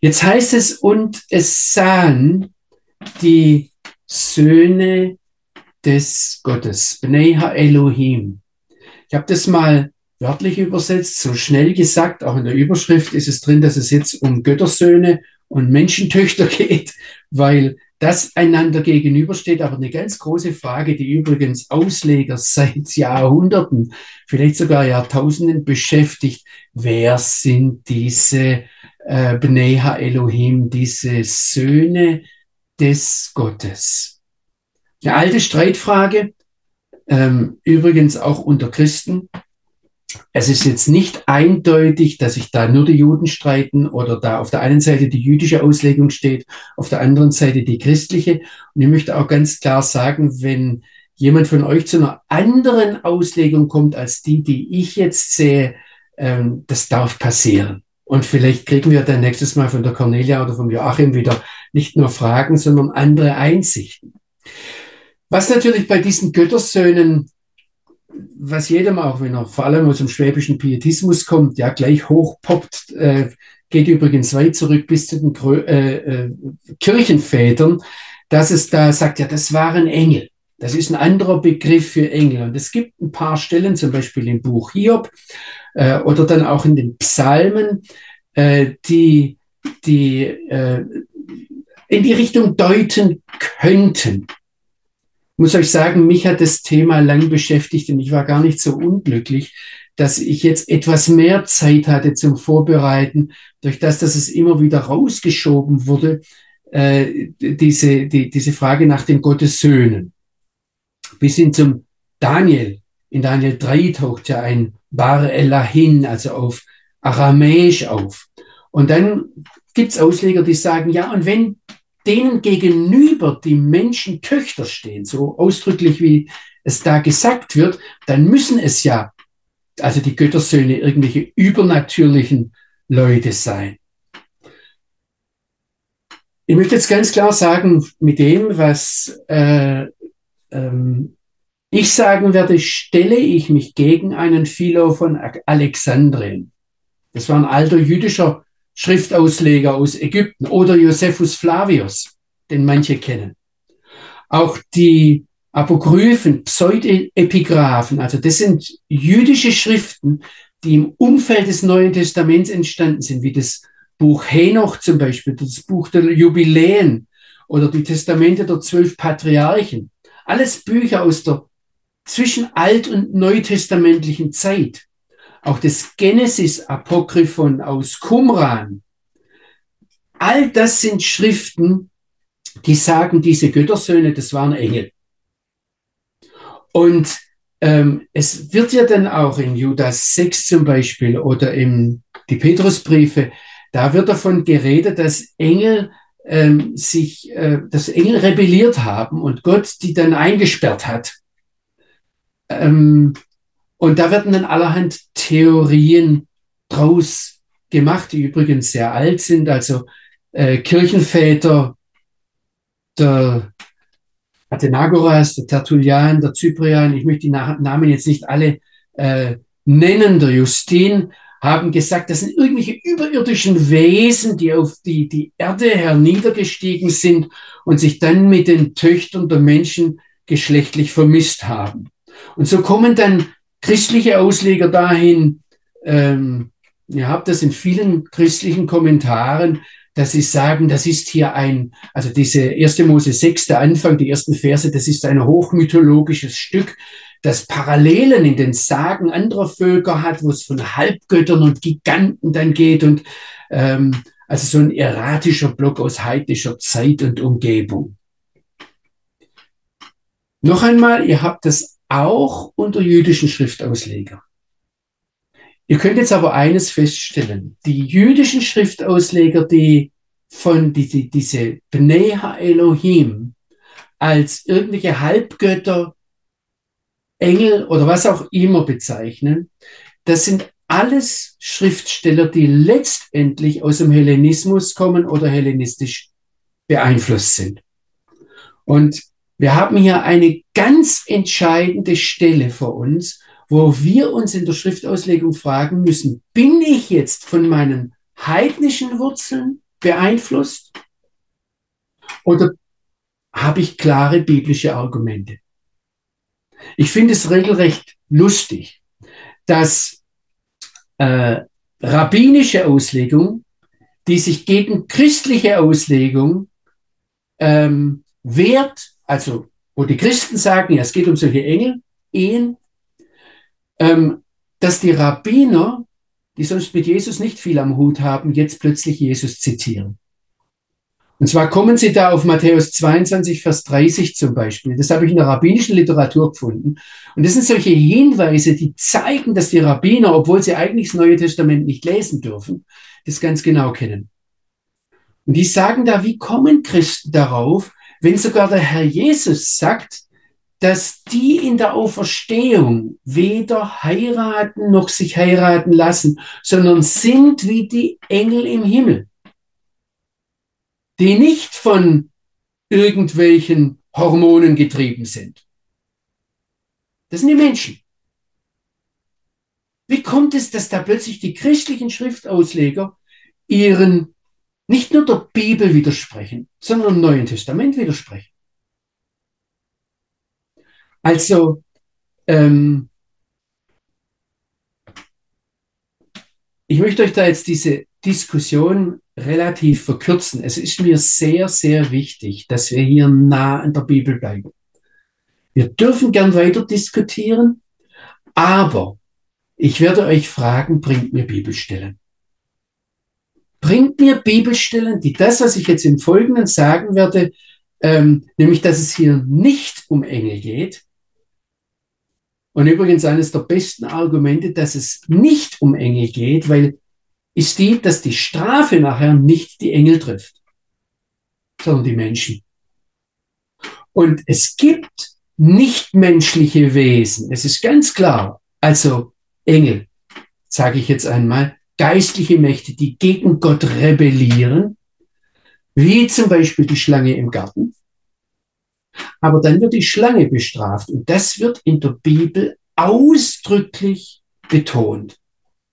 Jetzt heißt es, und es sahen die Söhne des Gottes, Bnei Elohim. Ich habe das mal wörtlich übersetzt, so schnell gesagt, auch in der Überschrift ist es drin, dass es jetzt um Göttersöhne und Menschentöchter geht, weil das einander gegenübersteht. Aber eine ganz große Frage, die übrigens Ausleger seit Jahrhunderten, vielleicht sogar Jahrtausenden beschäftigt. Wer sind diese äh, Bnei Elohim, diese Söhne des Gottes. Eine alte Streitfrage, ähm, übrigens auch unter Christen. Es ist jetzt nicht eindeutig, dass sich da nur die Juden streiten oder da auf der einen Seite die jüdische Auslegung steht, auf der anderen Seite die christliche. Und ich möchte auch ganz klar sagen, wenn jemand von euch zu einer anderen Auslegung kommt als die, die ich jetzt sehe, ähm, das darf passieren. Und vielleicht kriegen wir dann nächstes Mal von der Cornelia oder vom Joachim wieder nicht nur Fragen, sondern andere Einsichten. Was natürlich bei diesen Göttersöhnen, was jedem auch, wenn er vor allem aus dem schwäbischen Pietismus kommt, ja gleich hochpoppt, äh, geht übrigens weit zurück bis zu den äh, äh, Kirchenvätern, dass es da sagt, ja, das waren Engel. Das ist ein anderer Begriff für Engel. Und es gibt ein paar Stellen, zum Beispiel im Buch Hiob äh, oder dann auch in den Psalmen, äh, die, die äh, in die Richtung deuten könnten. Ich muss euch sagen, mich hat das Thema lang beschäftigt und ich war gar nicht so unglücklich, dass ich jetzt etwas mehr Zeit hatte zum Vorbereiten, durch das, dass es immer wieder rausgeschoben wurde, äh, diese, die, diese Frage nach den Gottessöhnen bis hin zum Daniel. In Daniel 3 taucht ja ein Bar Elohim, also auf Aramäisch auf. Und dann gibt's Ausleger, die sagen, ja, und wenn denen gegenüber die Menschen Töchter stehen, so ausdrücklich wie es da gesagt wird, dann müssen es ja, also die Göttersöhne, irgendwelche übernatürlichen Leute sein. Ich möchte jetzt ganz klar sagen, mit dem, was äh, ähm, ich sagen werde, stelle ich mich gegen einen Philo von Alexandrien. Das war ein alter jüdischer Schriftausleger aus Ägypten oder Josephus Flavius, den manche kennen. Auch die Apokryphen, Pseudepigraphen, also das sind jüdische Schriften, die im Umfeld des Neuen Testaments entstanden sind, wie das Buch Henoch zum Beispiel, das Buch der Jubiläen oder die Testamente der zwölf Patriarchen. Alles Bücher aus der zwischen alt- und neutestamentlichen Zeit. Auch das Genesis-Apokryphon aus Qumran. All das sind Schriften, die sagen, diese Göttersöhne, das waren Engel. Und ähm, es wird ja dann auch in Judas 6 zum Beispiel oder in die Petrusbriefe, da wird davon geredet, dass Engel ähm, sich, äh, dass Engel rebelliert haben und Gott die dann eingesperrt hat. Ähm, und da werden dann allerhand Theorien draus gemacht, die übrigens sehr alt sind. Also äh, Kirchenväter, der Athenagoras, der Tertullian, der Cyprian, ich möchte die Namen jetzt nicht alle äh, nennen, der Justin, haben gesagt, das sind irgendwelche überirdischen Wesen, die auf die, die Erde herniedergestiegen sind und sich dann mit den Töchtern der Menschen geschlechtlich vermisst haben. Und so kommen dann christliche Ausleger dahin, ähm, ihr habt das in vielen christlichen Kommentaren, dass sie sagen, das ist hier ein, also diese erste Mose 6, der Anfang, die ersten Verse, das ist ein hochmythologisches Stück, das Parallelen in den Sagen anderer Völker hat, wo es von Halbgöttern und Giganten dann geht und ähm, also so ein erratischer Block aus heidnischer Zeit und Umgebung. Noch einmal, ihr habt das auch unter jüdischen Schriftauslegern. Ihr könnt jetzt aber eines feststellen. Die jüdischen Schriftausleger, die von die, die, diese Bnei Elohim als irgendwelche Halbgötter Engel oder was auch immer bezeichnen, das sind alles Schriftsteller, die letztendlich aus dem Hellenismus kommen oder hellenistisch beeinflusst sind. Und wir haben hier eine ganz entscheidende Stelle vor uns, wo wir uns in der Schriftauslegung fragen müssen, bin ich jetzt von meinen heidnischen Wurzeln beeinflusst oder habe ich klare biblische Argumente? Ich finde es regelrecht lustig, dass äh, rabbinische Auslegung, die sich gegen christliche Auslegung ähm, wehrt, also wo die Christen sagen, ja, es geht um solche Engel, Ehen, ähm, dass die Rabbiner, die sonst mit Jesus nicht viel am Hut haben, jetzt plötzlich Jesus zitieren. Und zwar kommen Sie da auf Matthäus 22, Vers 30 zum Beispiel. Das habe ich in der rabbinischen Literatur gefunden. Und das sind solche Hinweise, die zeigen, dass die Rabbiner, obwohl sie eigentlich das Neue Testament nicht lesen dürfen, das ganz genau kennen. Und die sagen da, wie kommen Christen darauf, wenn sogar der Herr Jesus sagt, dass die in der Auferstehung weder heiraten noch sich heiraten lassen, sondern sind wie die Engel im Himmel. die nicht von irgendwelchen Hormonen getrieben sind. Das sind die Menschen. Wie kommt es, dass da plötzlich die christlichen Schriftausleger ihren nicht nur der Bibel widersprechen, sondern im Neuen Testament widersprechen? Also, ähm, ich möchte euch da jetzt diese Diskussion relativ verkürzen. Es ist mir sehr, sehr wichtig, dass wir hier nah an der Bibel bleiben. Wir dürfen gern weiter diskutieren, aber ich werde euch fragen, bringt mir Bibelstellen. Bringt mir Bibelstellen, die das, was ich jetzt im Folgenden sagen werde, ähm, nämlich dass es hier nicht um Engel geht. Und übrigens eines der besten Argumente, dass es nicht um Engel geht, weil ist die, dass die Strafe nachher nicht die Engel trifft, sondern die Menschen. Und es gibt nichtmenschliche Wesen. Es ist ganz klar. Also Engel, sage ich jetzt einmal, geistliche Mächte, die gegen Gott rebellieren, wie zum Beispiel die Schlange im Garten. Aber dann wird die Schlange bestraft und das wird in der Bibel ausdrücklich betont.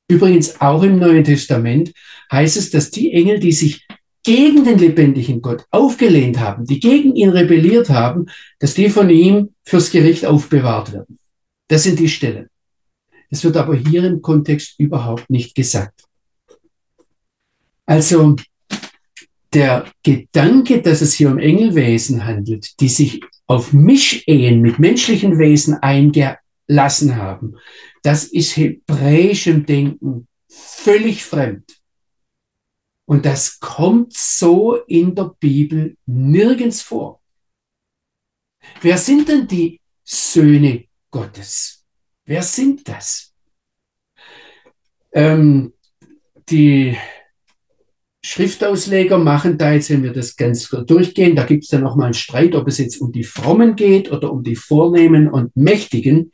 Übrigens auch im Neuen Testament heißt es, dass die Engel, die sich gegen den lebendigen Gott aufgelehnt haben, die gegen ihn rebelliert haben, dass die von ihm fürs Gericht aufbewahrt werden. Das sind die Stellen. Es wird aber hier im Kontext überhaupt nicht gesagt. Also der Gedanke, dass es hier um Engelwesen handelt, die sich auf Mischehen mit menschlichen Wesen eingelassen haben, das ist hebräischem Denken völlig fremd. Und das kommt so in der Bibel nirgends vor. Wer sind denn die Söhne Gottes? Wer sind das? Ähm, die Schriftausleger machen da jetzt, wenn wir das ganz durchgehen, da gibt es dann nochmal einen Streit, ob es jetzt um die Frommen geht oder um die Vornehmen und Mächtigen.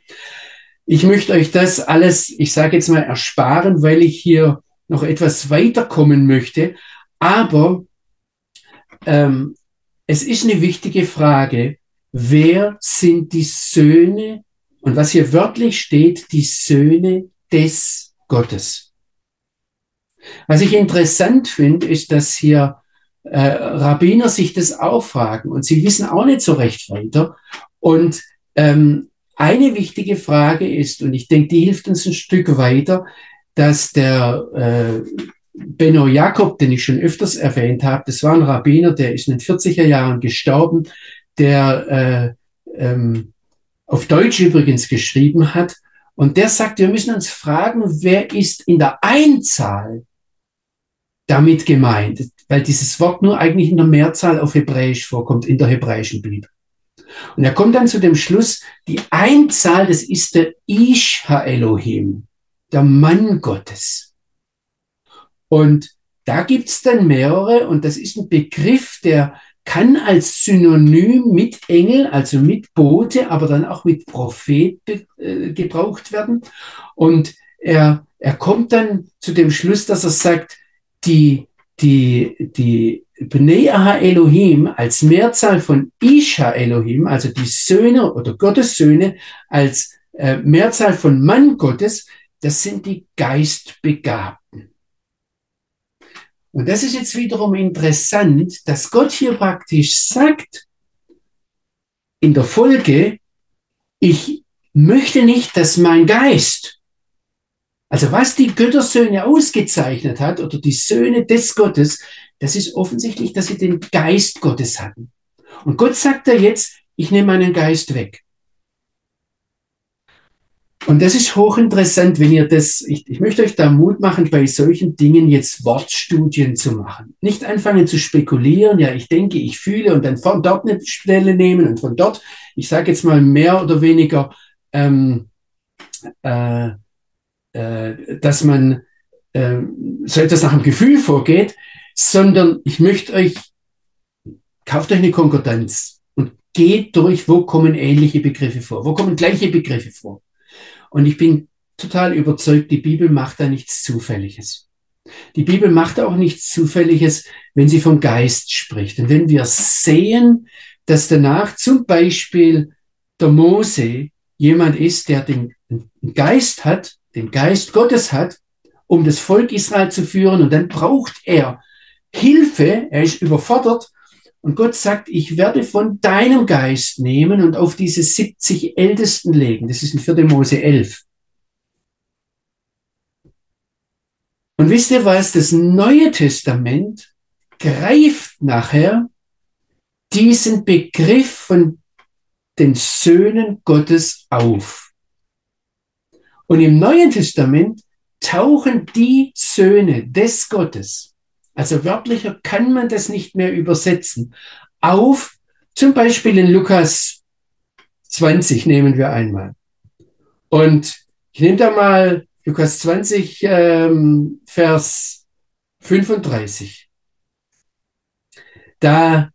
Ich möchte euch das alles, ich sage jetzt mal, ersparen, weil ich hier noch etwas weiterkommen möchte. Aber ähm, es ist eine wichtige Frage, wer sind die Söhne, und was hier wörtlich steht, die Söhne des Gottes. Was ich interessant finde, ist, dass hier äh, Rabbiner sich das auch fragen und sie wissen auch nicht so recht weiter. Und ähm, eine wichtige Frage ist, und ich denke, die hilft uns ein Stück weiter, dass der äh, Benno Jakob, den ich schon öfters erwähnt habe, das war ein Rabbiner, der ist in den 40er Jahren gestorben, der äh, ähm, auf Deutsch übrigens geschrieben hat. Und der sagt, wir müssen uns fragen, wer ist in der Einzahl damit gemeint? Weil dieses Wort nur eigentlich in der Mehrzahl auf Hebräisch vorkommt, in der hebräischen Bibel. Und er kommt dann zu dem Schluss, die Einzahl, das ist der Isha Elohim, der Mann Gottes. Und da gibt's dann mehrere, und das ist ein Begriff, der kann als Synonym mit Engel, also mit Bote, aber dann auch mit Prophet äh, gebraucht werden. Und er, er kommt dann zu dem Schluss, dass er sagt, die, die, die Bnei Elohim als Mehrzahl von Isha Elohim, also die Söhne oder Gottes Söhne als äh, Mehrzahl von Mann Gottes, das sind die Geistbegabten. Und das ist jetzt wiederum interessant, dass Gott hier praktisch sagt, in der Folge, ich möchte nicht, dass mein Geist, also was die Göttersöhne ausgezeichnet hat oder die Söhne des Gottes, das ist offensichtlich, dass sie den Geist Gottes hatten. Und Gott sagt da jetzt, ich nehme meinen Geist weg. Und das ist hochinteressant, wenn ihr das, ich, ich möchte euch da Mut machen, bei solchen Dingen jetzt Wortstudien zu machen. Nicht anfangen zu spekulieren, ja, ich denke, ich fühle und dann von dort eine Stelle nehmen und von dort, ich sage jetzt mal mehr oder weniger, ähm, äh, äh, dass man äh, so etwas nach dem Gefühl vorgeht, sondern ich möchte euch, kauft euch eine Konkordanz und geht durch, wo kommen ähnliche Begriffe vor, wo kommen gleiche Begriffe vor. Und ich bin total überzeugt, die Bibel macht da nichts Zufälliges. Die Bibel macht auch nichts Zufälliges, wenn sie vom Geist spricht. Und wenn wir sehen, dass danach zum Beispiel der Mose jemand ist, der den Geist hat, den Geist Gottes hat, um das Volk Israel zu führen, und dann braucht er Hilfe, er ist überfordert, und Gott sagt, ich werde von deinem Geist nehmen und auf diese 70 Ältesten legen. Das ist in 4. Mose 11. Und wisst ihr was? Das Neue Testament greift nachher diesen Begriff von den Söhnen Gottes auf. Und im Neuen Testament tauchen die Söhne des Gottes, also wörtlicher kann man das nicht mehr übersetzen, auf, zum Beispiel in Lukas 20 nehmen wir einmal. Und ich nehme da mal Lukas 20, ähm, Vers 35. Da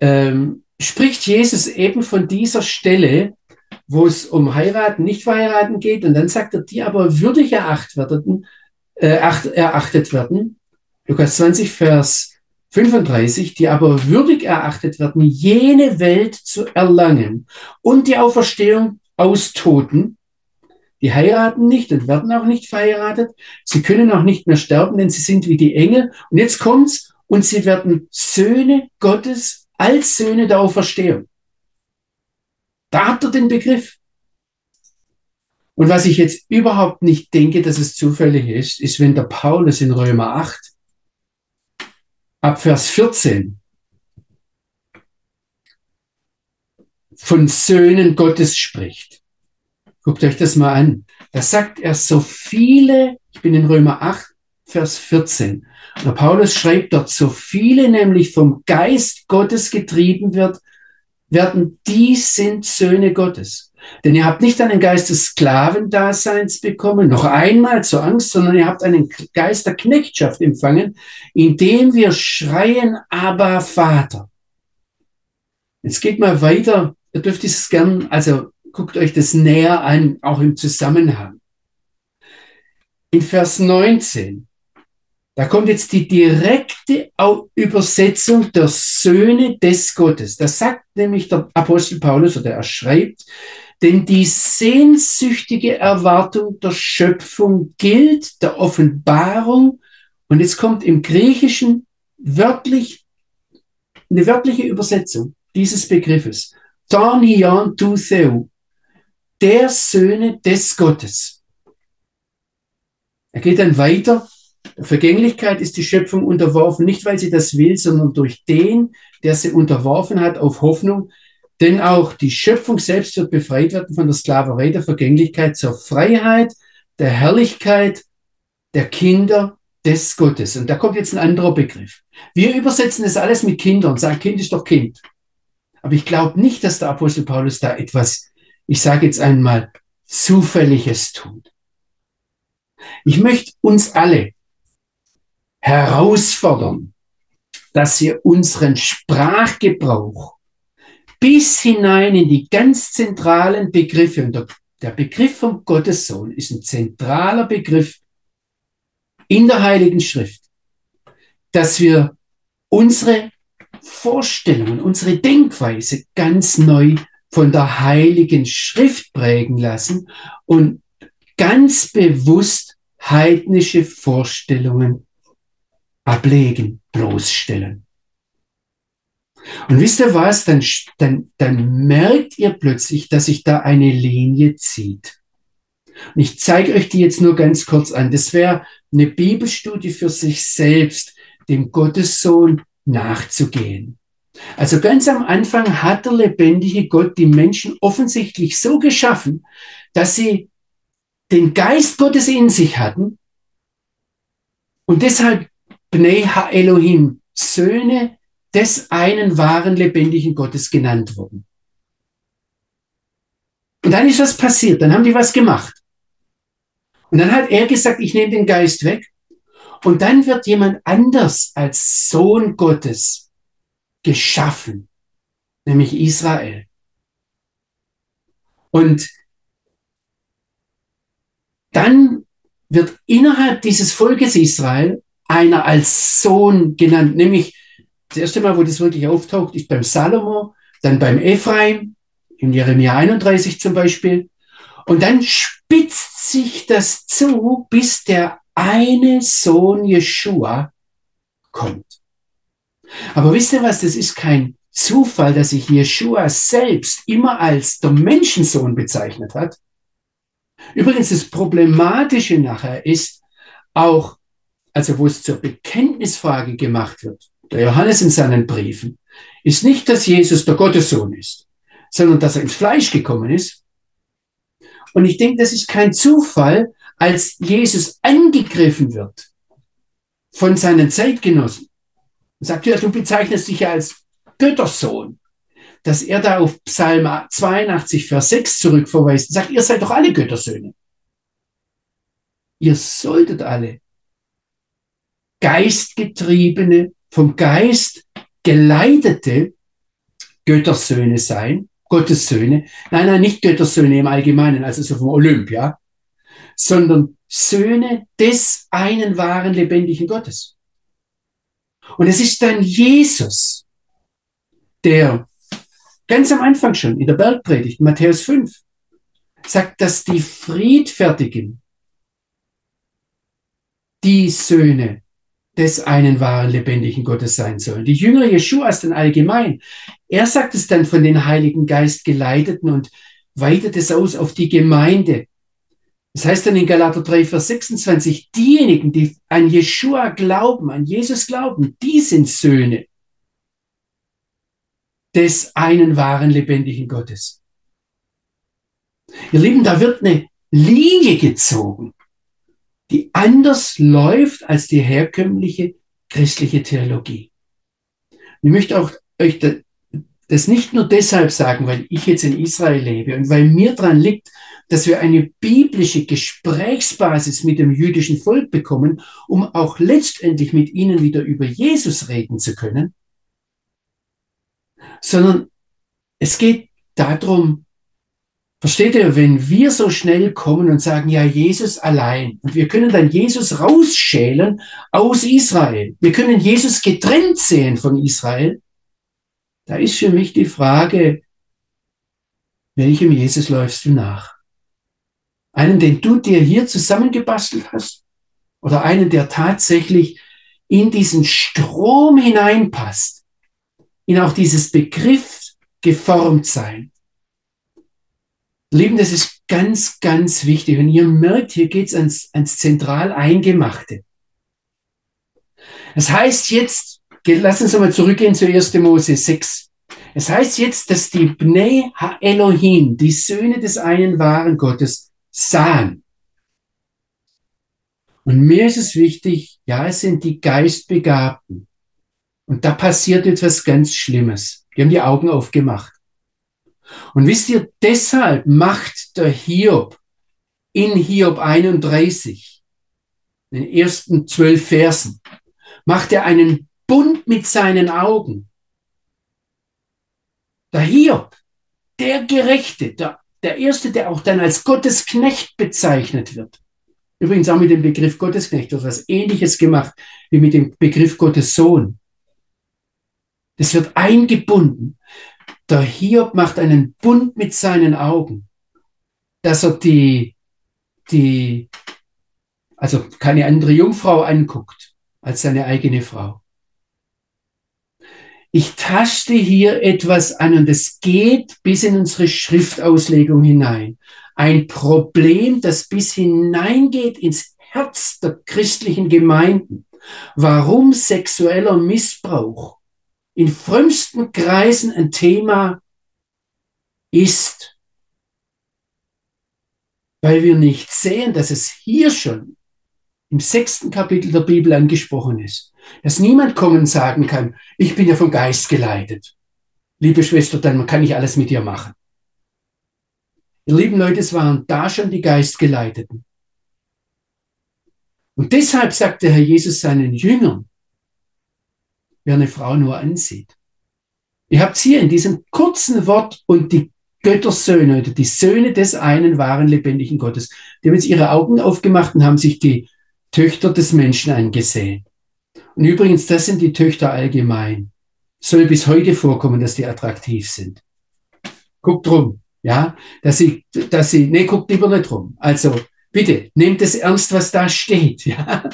ähm, spricht Jesus eben von dieser Stelle, wo es um heiraten, nicht verheiraten geht. Und dann sagt er, die aber würdig erachtet werden, äh, erachtet werden. Lukas 20, Vers 35, die aber würdig erachtet werden, jene Welt zu erlangen und die Auferstehung aus Toten die heiraten nicht und werden auch nicht verheiratet. Sie können auch nicht mehr sterben, denn sie sind wie die Engel. Und jetzt kommt's und sie werden Söhne Gottes als Söhne der Auferstehung. Da habt ihr den Begriff. Und was ich jetzt überhaupt nicht denke, dass es zufällig ist, ist, wenn der Paulus in Römer 8 ab Vers 14 von Söhnen Gottes spricht. Guckt euch das mal an. Da sagt er so viele, ich bin in Römer 8, Vers 14. Und der Paulus schreibt dort, so viele nämlich vom Geist Gottes getrieben wird, werden, die sind Söhne Gottes. Denn ihr habt nicht einen Geist des Sklavendaseins bekommen, noch einmal zur Angst, sondern ihr habt einen Geist der Knechtschaft empfangen, indem wir schreien, aber Vater. Jetzt geht mal weiter. Ihr dürft es gern, also guckt euch das näher an, auch im Zusammenhang. In Vers 19, da kommt jetzt die direkte Übersetzung der Söhne des Gottes. Das sagt nämlich der Apostel Paulus oder er schreibt, denn die sehnsüchtige Erwartung der Schöpfung gilt der Offenbarung. Und jetzt kommt im Griechischen wörtlich eine wörtliche Übersetzung dieses Begriffes. Tornion tu Theu der Söhne des Gottes. Er geht dann weiter. Der Vergänglichkeit ist die Schöpfung unterworfen, nicht weil sie das will, sondern durch den, der sie unterworfen hat, auf Hoffnung. Denn auch die Schöpfung selbst wird befreit werden von der Sklaverei der Vergänglichkeit zur Freiheit, der Herrlichkeit der Kinder des Gottes. Und da kommt jetzt ein anderer Begriff. Wir übersetzen das alles mit Kindern, sagen, Kind ist doch Kind. Aber ich glaube nicht, dass der Apostel Paulus da etwas ich sage jetzt einmal, Zufälliges tut. Ich möchte uns alle herausfordern, dass wir unseren Sprachgebrauch bis hinein in die ganz zentralen Begriffe, und der Begriff vom Gottessohn ist ein zentraler Begriff in der Heiligen Schrift, dass wir unsere Vorstellungen, unsere Denkweise ganz neu von der Heiligen Schrift prägen lassen und ganz bewusst heidnische Vorstellungen ablegen, bloßstellen. Und wisst ihr was? Dann, dann, dann merkt ihr plötzlich, dass sich da eine Linie zieht. Und ich zeige euch die jetzt nur ganz kurz an. Das wäre eine Bibelstudie für sich selbst, dem Gottessohn nachzugehen. Also ganz am Anfang hat der lebendige Gott die Menschen offensichtlich so geschaffen, dass sie den Geist Gottes in sich hatten und deshalb Bnei Ha Elohim, Söhne des einen wahren lebendigen Gottes genannt wurden. Und dann ist was passiert, dann haben die was gemacht. Und dann hat er gesagt, ich nehme den Geist weg. Und dann wird jemand anders als Sohn Gottes geschaffen, nämlich Israel. Und dann wird innerhalb dieses Volkes Israel einer als Sohn genannt, nämlich das erste Mal, wo das wirklich auftaucht, ist beim Salomo, dann beim Ephraim, in Jeremia 31 zum Beispiel. Und dann spitzt sich das zu, bis der eine Sohn Jeshua kommt. Aber wisst ihr was, das ist kein Zufall, dass sich Jeshua selbst immer als der Menschensohn bezeichnet hat. Übrigens, das Problematische nachher ist auch, also wo es zur Bekenntnisfrage gemacht wird, der Johannes in seinen Briefen, ist nicht, dass Jesus der Gottessohn ist, sondern dass er ins Fleisch gekommen ist. Und ich denke, das ist kein Zufall, als Jesus angegriffen wird von seinen Zeitgenossen. Und sagt, ja, du bezeichnest dich ja als Göttersohn. Dass er da auf Psalm 82, Vers 6 zurückverweist und sagt, ihr seid doch alle Göttersöhne. Ihr solltet alle geistgetriebene, vom Geist geleitete Göttersöhne sein, Gottes Söhne. Nein, nein, nicht Göttersöhne im Allgemeinen, also so vom Olymp, ja, sondern Söhne des einen wahren lebendigen Gottes. Und es ist dann Jesus, der ganz am Anfang schon in der Bergpredigt, Matthäus 5, sagt, dass die Friedfertigen die Söhne des einen wahren lebendigen Gottes sein sollen. Die Jünger Jeschuas dann allgemein. Er sagt es dann von den Heiligen Geist geleiteten und weitet es aus auf die Gemeinde. Das heißt dann in Galater 3, Vers 26, diejenigen, die an Jeshua glauben, an Jesus glauben, die sind Söhne des einen wahren lebendigen Gottes. Ihr Lieben, da wird eine Linie gezogen die anders läuft als die herkömmliche christliche Theologie. Ich möchte auch euch das nicht nur deshalb sagen, weil ich jetzt in Israel lebe und weil mir dran liegt, dass wir eine biblische Gesprächsbasis mit dem jüdischen Volk bekommen, um auch letztendlich mit ihnen wieder über Jesus reden zu können, sondern es geht darum, Versteht ihr, wenn wir so schnell kommen und sagen, ja, Jesus allein, und wir können dann Jesus rausschälen aus Israel, wir können Jesus getrennt sehen von Israel, da ist für mich die Frage, welchem Jesus läufst du nach? Einen, den du dir hier zusammengebastelt hast? Oder einen, der tatsächlich in diesen Strom hineinpasst, in auch dieses Begriff geformt sein? Lieben, das ist ganz, ganz wichtig. Und ihr merkt, hier geht's ans, ans zentral Eingemachte. Das heißt jetzt, lass uns mal zurückgehen zu 1. Mose 6. Es heißt jetzt, dass die Bnei Ha-Elohim, die Söhne des einen wahren Gottes, sahen. Und mir ist es wichtig, ja, es sind die Geistbegabten. Und da passiert etwas ganz Schlimmes. Die haben die Augen aufgemacht. Und wisst ihr, deshalb macht der Hiob in Hiob 31, in den ersten zwölf Versen, macht er einen Bund mit seinen Augen. Der Hiob, der Gerechte, der, der Erste, der auch dann als Gottes Knecht bezeichnet wird. Übrigens auch mit dem Begriff Gottesknecht, wird was ähnliches gemacht wie mit dem Begriff Gottes Sohn. Das wird eingebunden. Der Hiob macht einen Bund mit seinen Augen, dass er die, die, also keine andere Jungfrau anguckt als seine eigene Frau. Ich taste hier etwas an und es geht bis in unsere Schriftauslegung hinein. Ein Problem, das bis hineingeht ins Herz der christlichen Gemeinden. Warum sexueller Missbrauch in frömmsten Kreisen ein Thema ist, weil wir nicht sehen, dass es hier schon im sechsten Kapitel der Bibel angesprochen ist, dass niemand kommen und sagen kann, ich bin ja vom Geist geleitet. Liebe Schwester, dann kann ich alles mit dir machen. Ihr lieben Leute, es waren da schon die Geistgeleiteten. Und deshalb sagte Herr Jesus seinen Jüngern, wer eine Frau nur ansieht. Ihr habt hier in diesem kurzen Wort und die Göttersöhne oder die Söhne des einen wahren lebendigen Gottes. Die haben jetzt ihre Augen aufgemacht und haben sich die Töchter des Menschen angesehen. Und übrigens, das sind die Töchter allgemein. Soll bis heute vorkommen, dass die attraktiv sind. Guckt drum, ja, dass sie, dass sie, nee, guckt lieber nicht drum. Also, bitte, nehmt es ernst, was da steht, ja.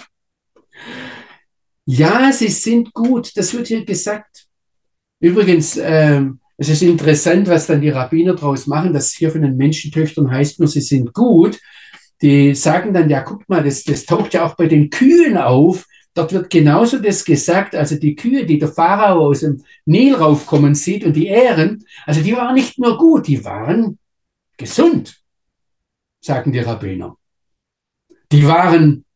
Ja, sie sind gut, das wird hier gesagt. Übrigens, ähm, es ist interessant, was dann die Rabbiner daraus machen, dass hier von den Menschentöchtern heißt nur, sie sind gut. Die sagen dann, ja, guck mal, das, das taucht ja auch bei den Kühen auf. Dort wird genauso das gesagt, also die Kühe, die der Pharao aus dem Nil raufkommen sieht und die Ähren, also die waren nicht nur gut, die waren gesund, sagen die Rabbiner. Die waren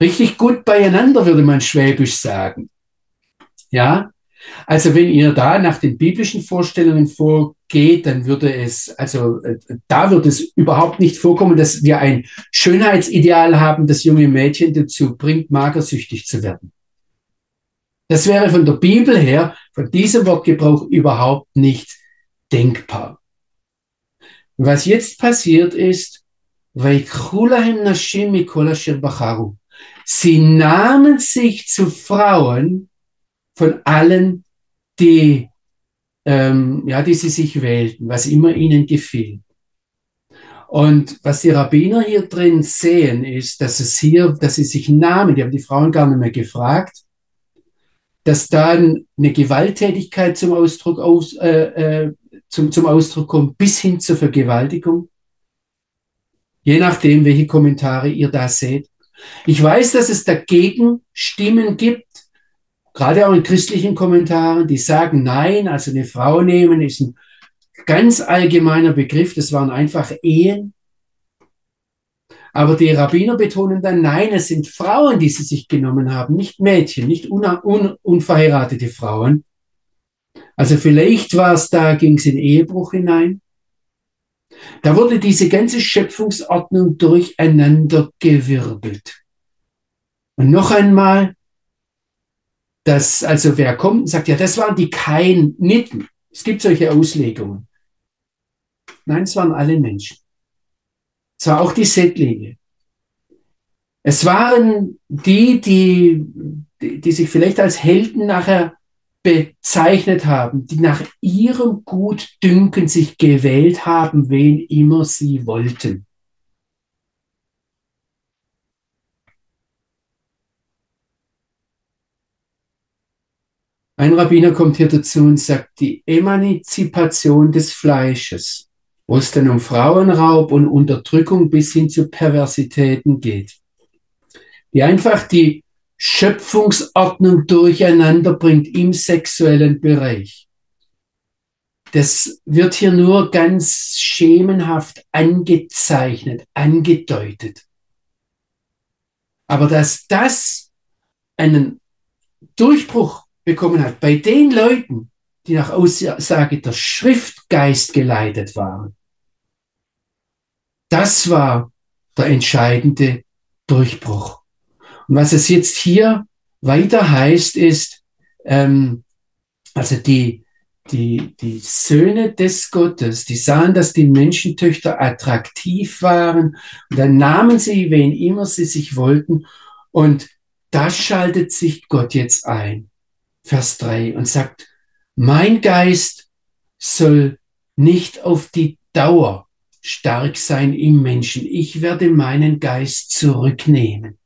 richtig gut beieinander, würde man schwäbisch sagen. Ja, also wenn ihr da nach den biblischen Vorstellungen vorgeht, dann würde es, also äh, da wird es überhaupt nicht vorkommen, dass wir ein Schönheitsideal haben, das junge Mädchen dazu bringt, magersüchtig zu werden. Das wäre von der Bibel her, von diesem Wortgebrauch überhaupt nicht denkbar. Was jetzt passiert ist, Sie nahmen sich zu Frauen, von allen, die, ähm, ja, die sie sich wählten, was immer ihnen gefiel. Und was die Rabbiner hier drin sehen, ist, dass es hier, dass sie sich nahmen, die haben die Frauen gar nicht mehr gefragt, dass dann eine Gewalttätigkeit zum Ausdruck, aus, äh, äh, zum, zum Ausdruck kommt, bis hin zur Vergewaltigung. Je nachdem, welche Kommentare ihr da seht. Ich weiß, dass es dagegen Stimmen gibt, gerade auch in christlichen Kommentaren, die sagen, nein, also eine Frau nehmen ist ein ganz allgemeiner Begriff, das waren einfach Ehen. Aber die Rabbiner betonen dann, nein, es sind Frauen, die sie sich genommen haben, nicht Mädchen, nicht un un unverheiratete Frauen. Also vielleicht war es da, ging es in Ehebruch hinein. Da wurde diese ganze Schöpfungsordnung durcheinander gewirbelt. Und noch einmal, dass also wer kommt und sagt, ja, das waren die Kainiten. Es gibt solche Auslegungen. Nein, es waren alle Menschen. Es war auch die Settlinge. Es waren die, die, die, die sich vielleicht als Helden nachher bezeichnet haben, die nach ihrem Gutdünken sich gewählt haben, wen immer sie wollten. Ein Rabbiner kommt hier dazu und sagt, die Emanzipation des Fleisches, wo es dann um Frauenraub und Unterdrückung bis hin zu Perversitäten geht, die einfach die Schöpfungsordnung durcheinander bringt im sexuellen Bereich. Das wird hier nur ganz schemenhaft angezeichnet, angedeutet. Aber dass das einen Durchbruch bekommen hat, bei den Leuten, die nach Aussage der Schriftgeist geleitet waren, das war der entscheidende Durchbruch. Und was es jetzt hier weiter heißt, ist, ähm, also die, die, die Söhne des Gottes, die sahen, dass die Menschentöchter attraktiv waren und dann nahmen sie, wen immer sie sich wollten und da schaltet sich Gott jetzt ein. Vers 3 und sagt, mein Geist soll nicht auf die Dauer stark sein im Menschen. Ich werde meinen Geist zurücknehmen.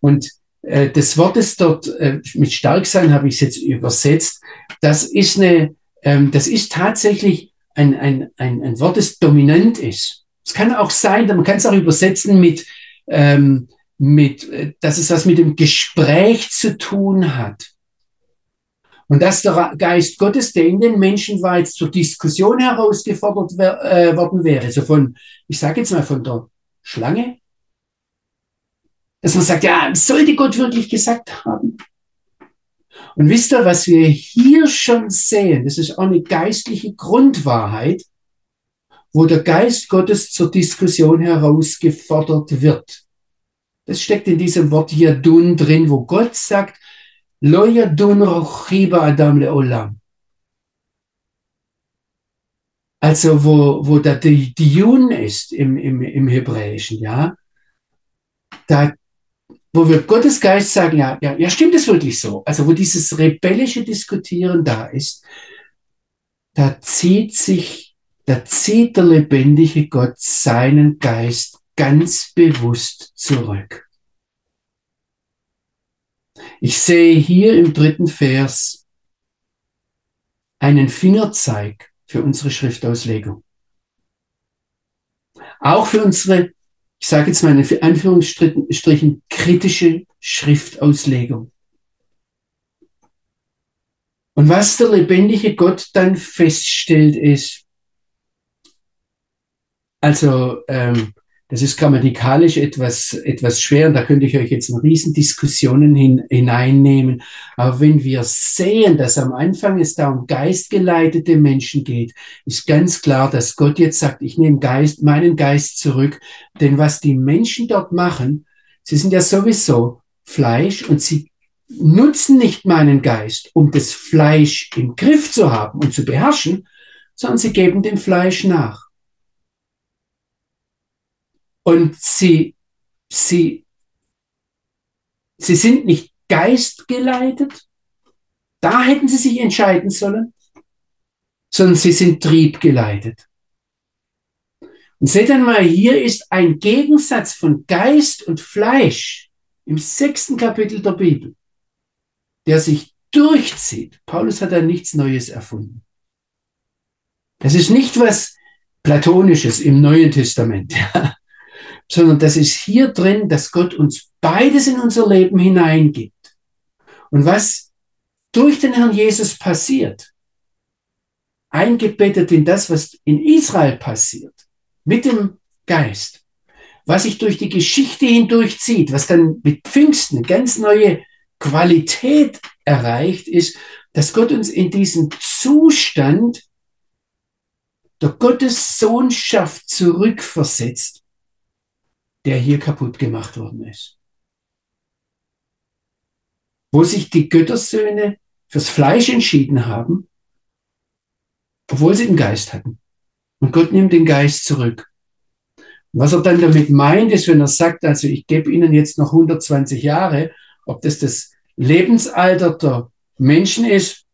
Und äh, das Wort ist dort äh, mit stark sein, habe ich es jetzt übersetzt. Das ist eine, ähm, das ist tatsächlich ein, ein, ein, ein Wort, das dominant ist. Es kann auch sein, man kann es auch übersetzen mit, ähm, mit, äh, dass es was mit dem Gespräch zu tun hat. Und dass der Geist Gottes, der in den Menschen war, jetzt zur Diskussion herausgefordert äh, worden wäre. So von, ich sage jetzt mal von der Schlange dass man sagt, ja, sollte Gott wirklich gesagt haben? Und wisst ihr, was wir hier schon sehen? Das ist auch eine geistliche Grundwahrheit, wo der Geist Gottes zur Diskussion herausgefordert wird. Das steckt in diesem Wort Yadun drin, wo Gott sagt, Lo Yadun Rochiba Adam Leolam. Also wo, wo da die Jun ist im, im, im Hebräischen, ja, da wo wir Gottes Geist sagen, ja, ja, ja, stimmt es wirklich so? Also wo dieses rebellische Diskutieren da ist, da zieht sich, da zieht der lebendige Gott seinen Geist ganz bewusst zurück. Ich sehe hier im dritten Vers einen Fingerzeig für unsere Schriftauslegung. Auch für unsere, ich sage jetzt mal in Anführungsstrichen, kritische Schriftauslegung. Und was der lebendige Gott dann feststellt ist, also ähm, das ist grammatikalisch etwas, etwas schwer und da könnte ich euch jetzt in Riesendiskussionen hin, hineinnehmen. Aber wenn wir sehen, dass am Anfang es da um geistgeleitete Menschen geht, ist ganz klar, dass Gott jetzt sagt, ich nehme Geist, meinen Geist zurück. Denn was die Menschen dort machen, sie sind ja sowieso Fleisch und sie nutzen nicht meinen Geist, um das Fleisch im Griff zu haben und zu beherrschen, sondern sie geben dem Fleisch nach. Und sie, sie, sie sind nicht geistgeleitet. Da hätten sie sich entscheiden sollen, sondern sie sind triebgeleitet. Und seht einmal, hier ist ein Gegensatz von Geist und Fleisch im sechsten Kapitel der Bibel, der sich durchzieht. Paulus hat da nichts Neues erfunden. Das ist nicht was Platonisches im Neuen Testament. sondern das ist hier drin, dass Gott uns beides in unser Leben hineingibt. Und was durch den Herrn Jesus passiert, eingebettet in das, was in Israel passiert, mit dem Geist, was sich durch die Geschichte hindurchzieht, was dann mit Pfingsten ganz neue Qualität erreicht, ist, dass Gott uns in diesen Zustand der Gottessohnschaft zurückversetzt, der hier kaputt gemacht worden ist. Wo sich die Göttersöhne fürs Fleisch entschieden haben, obwohl sie den Geist hatten. Und Gott nimmt den Geist zurück. Und was er dann damit meint, ist, wenn er sagt, also ich gebe ihnen jetzt noch 120 Jahre, ob das das Lebensalter der Menschen ist,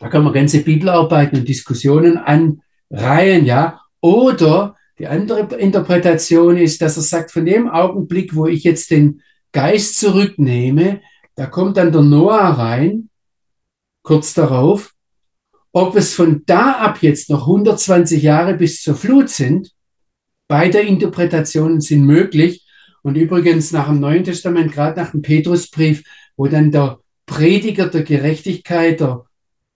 da kann man ganze Bibelarbeiten und Diskussionen anreihen, ja, oder die andere Interpretation ist, dass er sagt, von dem Augenblick, wo ich jetzt den Geist zurücknehme, da kommt dann der Noah rein, kurz darauf. Ob es von da ab jetzt noch 120 Jahre bis zur Flut sind, beide Interpretationen sind möglich. Und übrigens nach dem Neuen Testament, gerade nach dem Petrusbrief, wo dann der Prediger der Gerechtigkeit, der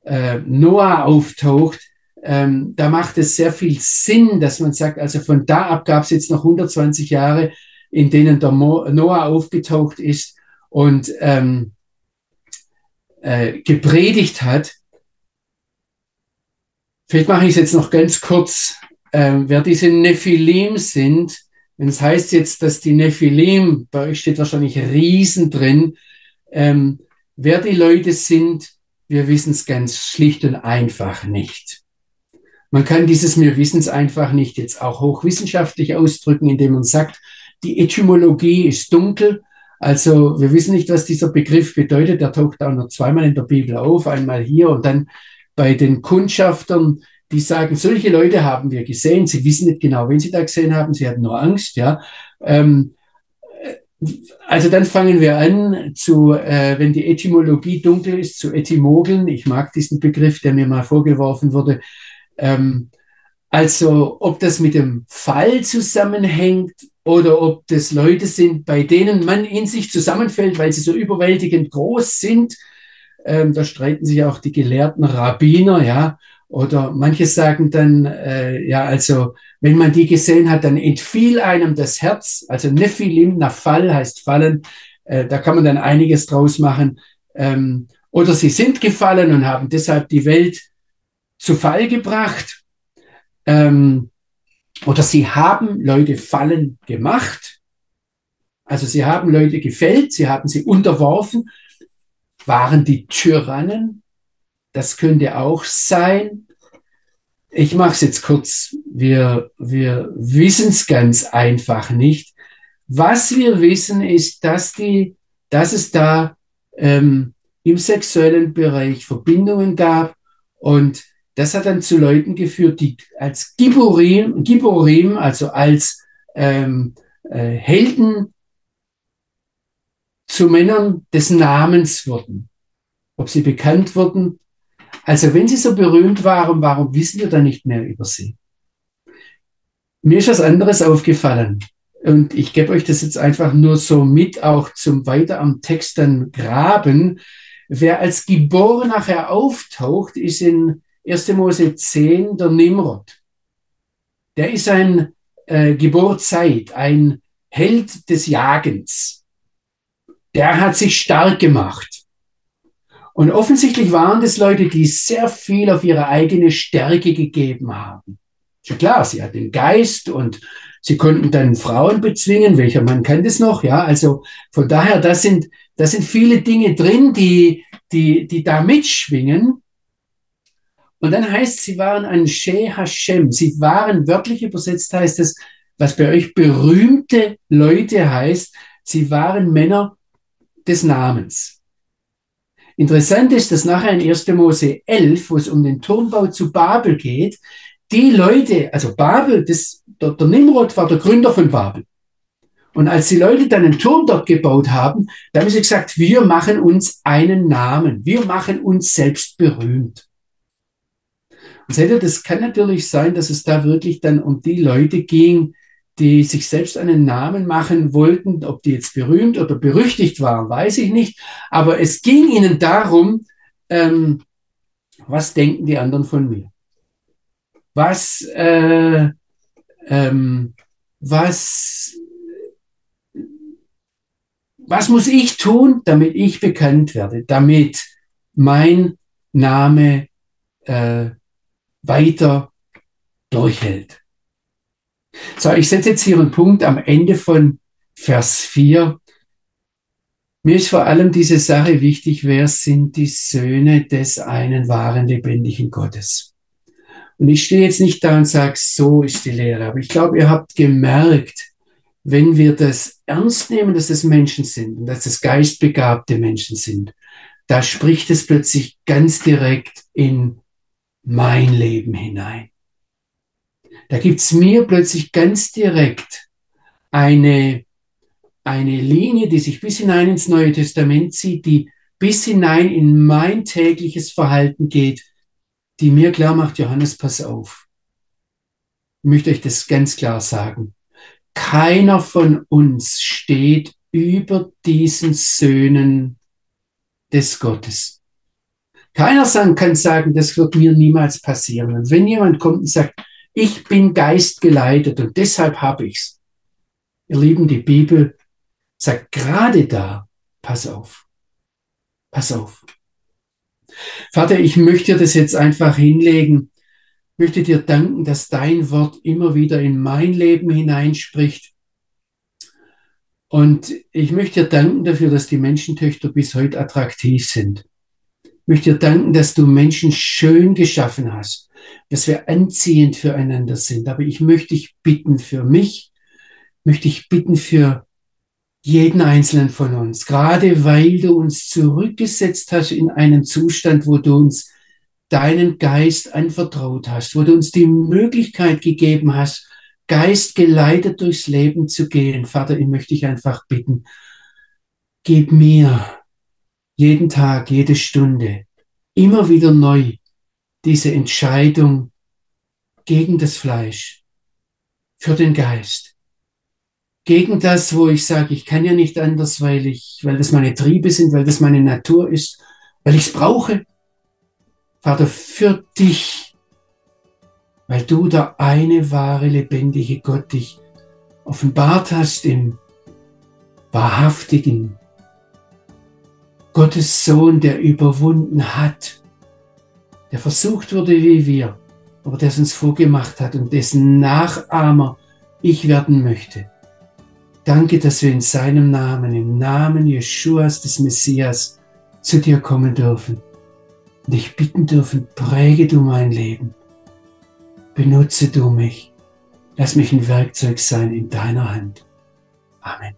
äh, Noah auftaucht, ähm, da macht es sehr viel Sinn, dass man sagt, also von da ab gab es jetzt noch 120 Jahre, in denen der Mo Noah aufgetaucht ist und ähm, äh, gepredigt hat. Vielleicht mache ich es jetzt noch ganz kurz. Ähm, wer diese Nephilim sind, wenn es heißt jetzt, dass die Nephilim, bei euch steht wahrscheinlich Riesen drin, ähm, wer die Leute sind, wir wissen es ganz schlicht und einfach nicht. Man kann dieses mir Wissens einfach nicht jetzt auch hochwissenschaftlich ausdrücken, indem man sagt, die Etymologie ist dunkel. Also wir wissen nicht, was dieser Begriff bedeutet. Der taucht auch noch zweimal in der Bibel auf, einmal hier und dann bei den Kundschaftern, die sagen, solche Leute haben wir gesehen. Sie wissen nicht genau, wen sie da gesehen haben. Sie hatten nur Angst, ja. Ähm, also dann fangen wir an zu, äh, wenn die Etymologie dunkel ist, zu Etymogeln. Ich mag diesen Begriff, der mir mal vorgeworfen wurde. Ähm, also ob das mit dem Fall zusammenhängt oder ob das Leute sind, bei denen man in sich zusammenfällt, weil sie so überwältigend groß sind. Ähm, da streiten sich auch die gelehrten Rabbiner, ja. Oder manche sagen dann, äh, ja, also wenn man die gesehen hat, dann entfiel einem das Herz. Also Nephilim, Nafal heißt fallen. Äh, da kann man dann einiges draus machen. Ähm, oder sie sind gefallen und haben deshalb die Welt zu Fall gebracht ähm, oder sie haben Leute fallen gemacht. Also sie haben Leute gefällt, sie haben sie unterworfen, waren die Tyrannen. Das könnte auch sein. Ich mache es jetzt kurz. Wir, wir wissen es ganz einfach nicht, Was wir wissen, ist, dass, die, dass es da ähm, im sexuellen Bereich Verbindungen gab und das hat dann zu Leuten geführt, die als Giborim, Giborim also als ähm, äh, Helden zu Männern des Namens wurden. Ob sie bekannt wurden. Also wenn sie so berühmt waren, warum wissen wir dann nicht mehr über sie? Mir ist was anderes aufgefallen. Und ich gebe euch das jetzt einfach nur so mit, auch zum weiter am Text dann graben. Wer als Gibor nachher auftaucht, ist in 1. Mose 10 der Nimrod. Der ist ein äh, Geborzeit, ein Held des Jagens. Der hat sich stark gemacht. Und offensichtlich waren das Leute, die sehr viel auf ihre eigene Stärke gegeben haben. Ist ja klar, sie hat den Geist und sie konnten dann Frauen bezwingen. Welcher Mann kann das noch? Ja, also von daher, das sind, das sind viele Dinge drin, die, die, die da mitschwingen. Und dann heißt, sie waren ein She Hashem. Sie waren, wörtlich übersetzt heißt es, was bei euch berühmte Leute heißt, sie waren Männer des Namens. Interessant ist, dass nachher in 1. Mose 11, wo es um den Turmbau zu Babel geht, die Leute, also Babel, das, der, der Nimrod war der Gründer von Babel. Und als die Leute dann einen Turm dort gebaut haben, da haben sie gesagt, wir machen uns einen Namen, wir machen uns selbst berühmt. Seht ihr, das kann natürlich sein, dass es da wirklich dann um die Leute ging, die sich selbst einen Namen machen wollten, ob die jetzt berühmt oder berüchtigt waren, weiß ich nicht. Aber es ging ihnen darum, ähm, was denken die anderen von mir? Was, äh, ähm, was, was muss ich tun, damit ich bekannt werde, damit mein Name äh, weiter durchhält. So, ich setze jetzt hier einen Punkt am Ende von Vers 4. Mir ist vor allem diese Sache wichtig, wer sind die Söhne des einen wahren lebendigen Gottes? Und ich stehe jetzt nicht da und sage, so ist die Lehre, aber ich glaube, ihr habt gemerkt, wenn wir das ernst nehmen, dass es Menschen sind und dass es geistbegabte Menschen sind, da spricht es plötzlich ganz direkt in mein Leben hinein. Da gibt's mir plötzlich ganz direkt eine, eine Linie, die sich bis hinein ins Neue Testament zieht, die bis hinein in mein tägliches Verhalten geht, die mir klar macht, Johannes, pass auf. Ich möchte euch das ganz klar sagen. Keiner von uns steht über diesen Söhnen des Gottes. Keiner kann sagen, das wird mir niemals passieren. Und wenn jemand kommt und sagt, ich bin geistgeleitet und deshalb habe ich's. Ihr Lieben, die Bibel sagt gerade da, pass auf, pass auf. Vater, ich möchte dir das jetzt einfach hinlegen, ich möchte dir danken, dass dein Wort immer wieder in mein Leben hineinspricht. Und ich möchte dir danken dafür, dass die Menschentöchter bis heute attraktiv sind möchte dir danken, dass du Menschen schön geschaffen hast, dass wir anziehend füreinander sind. Aber ich möchte dich bitten für mich, möchte ich bitten für jeden einzelnen von uns, gerade weil du uns zurückgesetzt hast in einen Zustand, wo du uns deinen Geist anvertraut hast, wo du uns die Möglichkeit gegeben hast, Geist geleitet durchs Leben zu gehen. Vater, ich möchte dich einfach bitten, gib mir jeden Tag, jede Stunde, immer wieder neu diese Entscheidung gegen das Fleisch, für den Geist, gegen das, wo ich sage, ich kann ja nicht anders, weil ich, weil das meine Triebe sind, weil das meine Natur ist, weil ich es brauche. Vater, für dich, weil du der eine wahre, lebendige Gott dich offenbart hast im wahrhaftigen, Gottes Sohn, der überwunden hat, der versucht wurde wie wir, aber der es uns vorgemacht hat und dessen Nachahmer ich werden möchte. Danke, dass wir in seinem Namen, im Namen Jeschuas des Messias, zu dir kommen dürfen und dich bitten dürfen, präge du mein Leben, benutze du mich, lass mich ein Werkzeug sein in deiner Hand. Amen.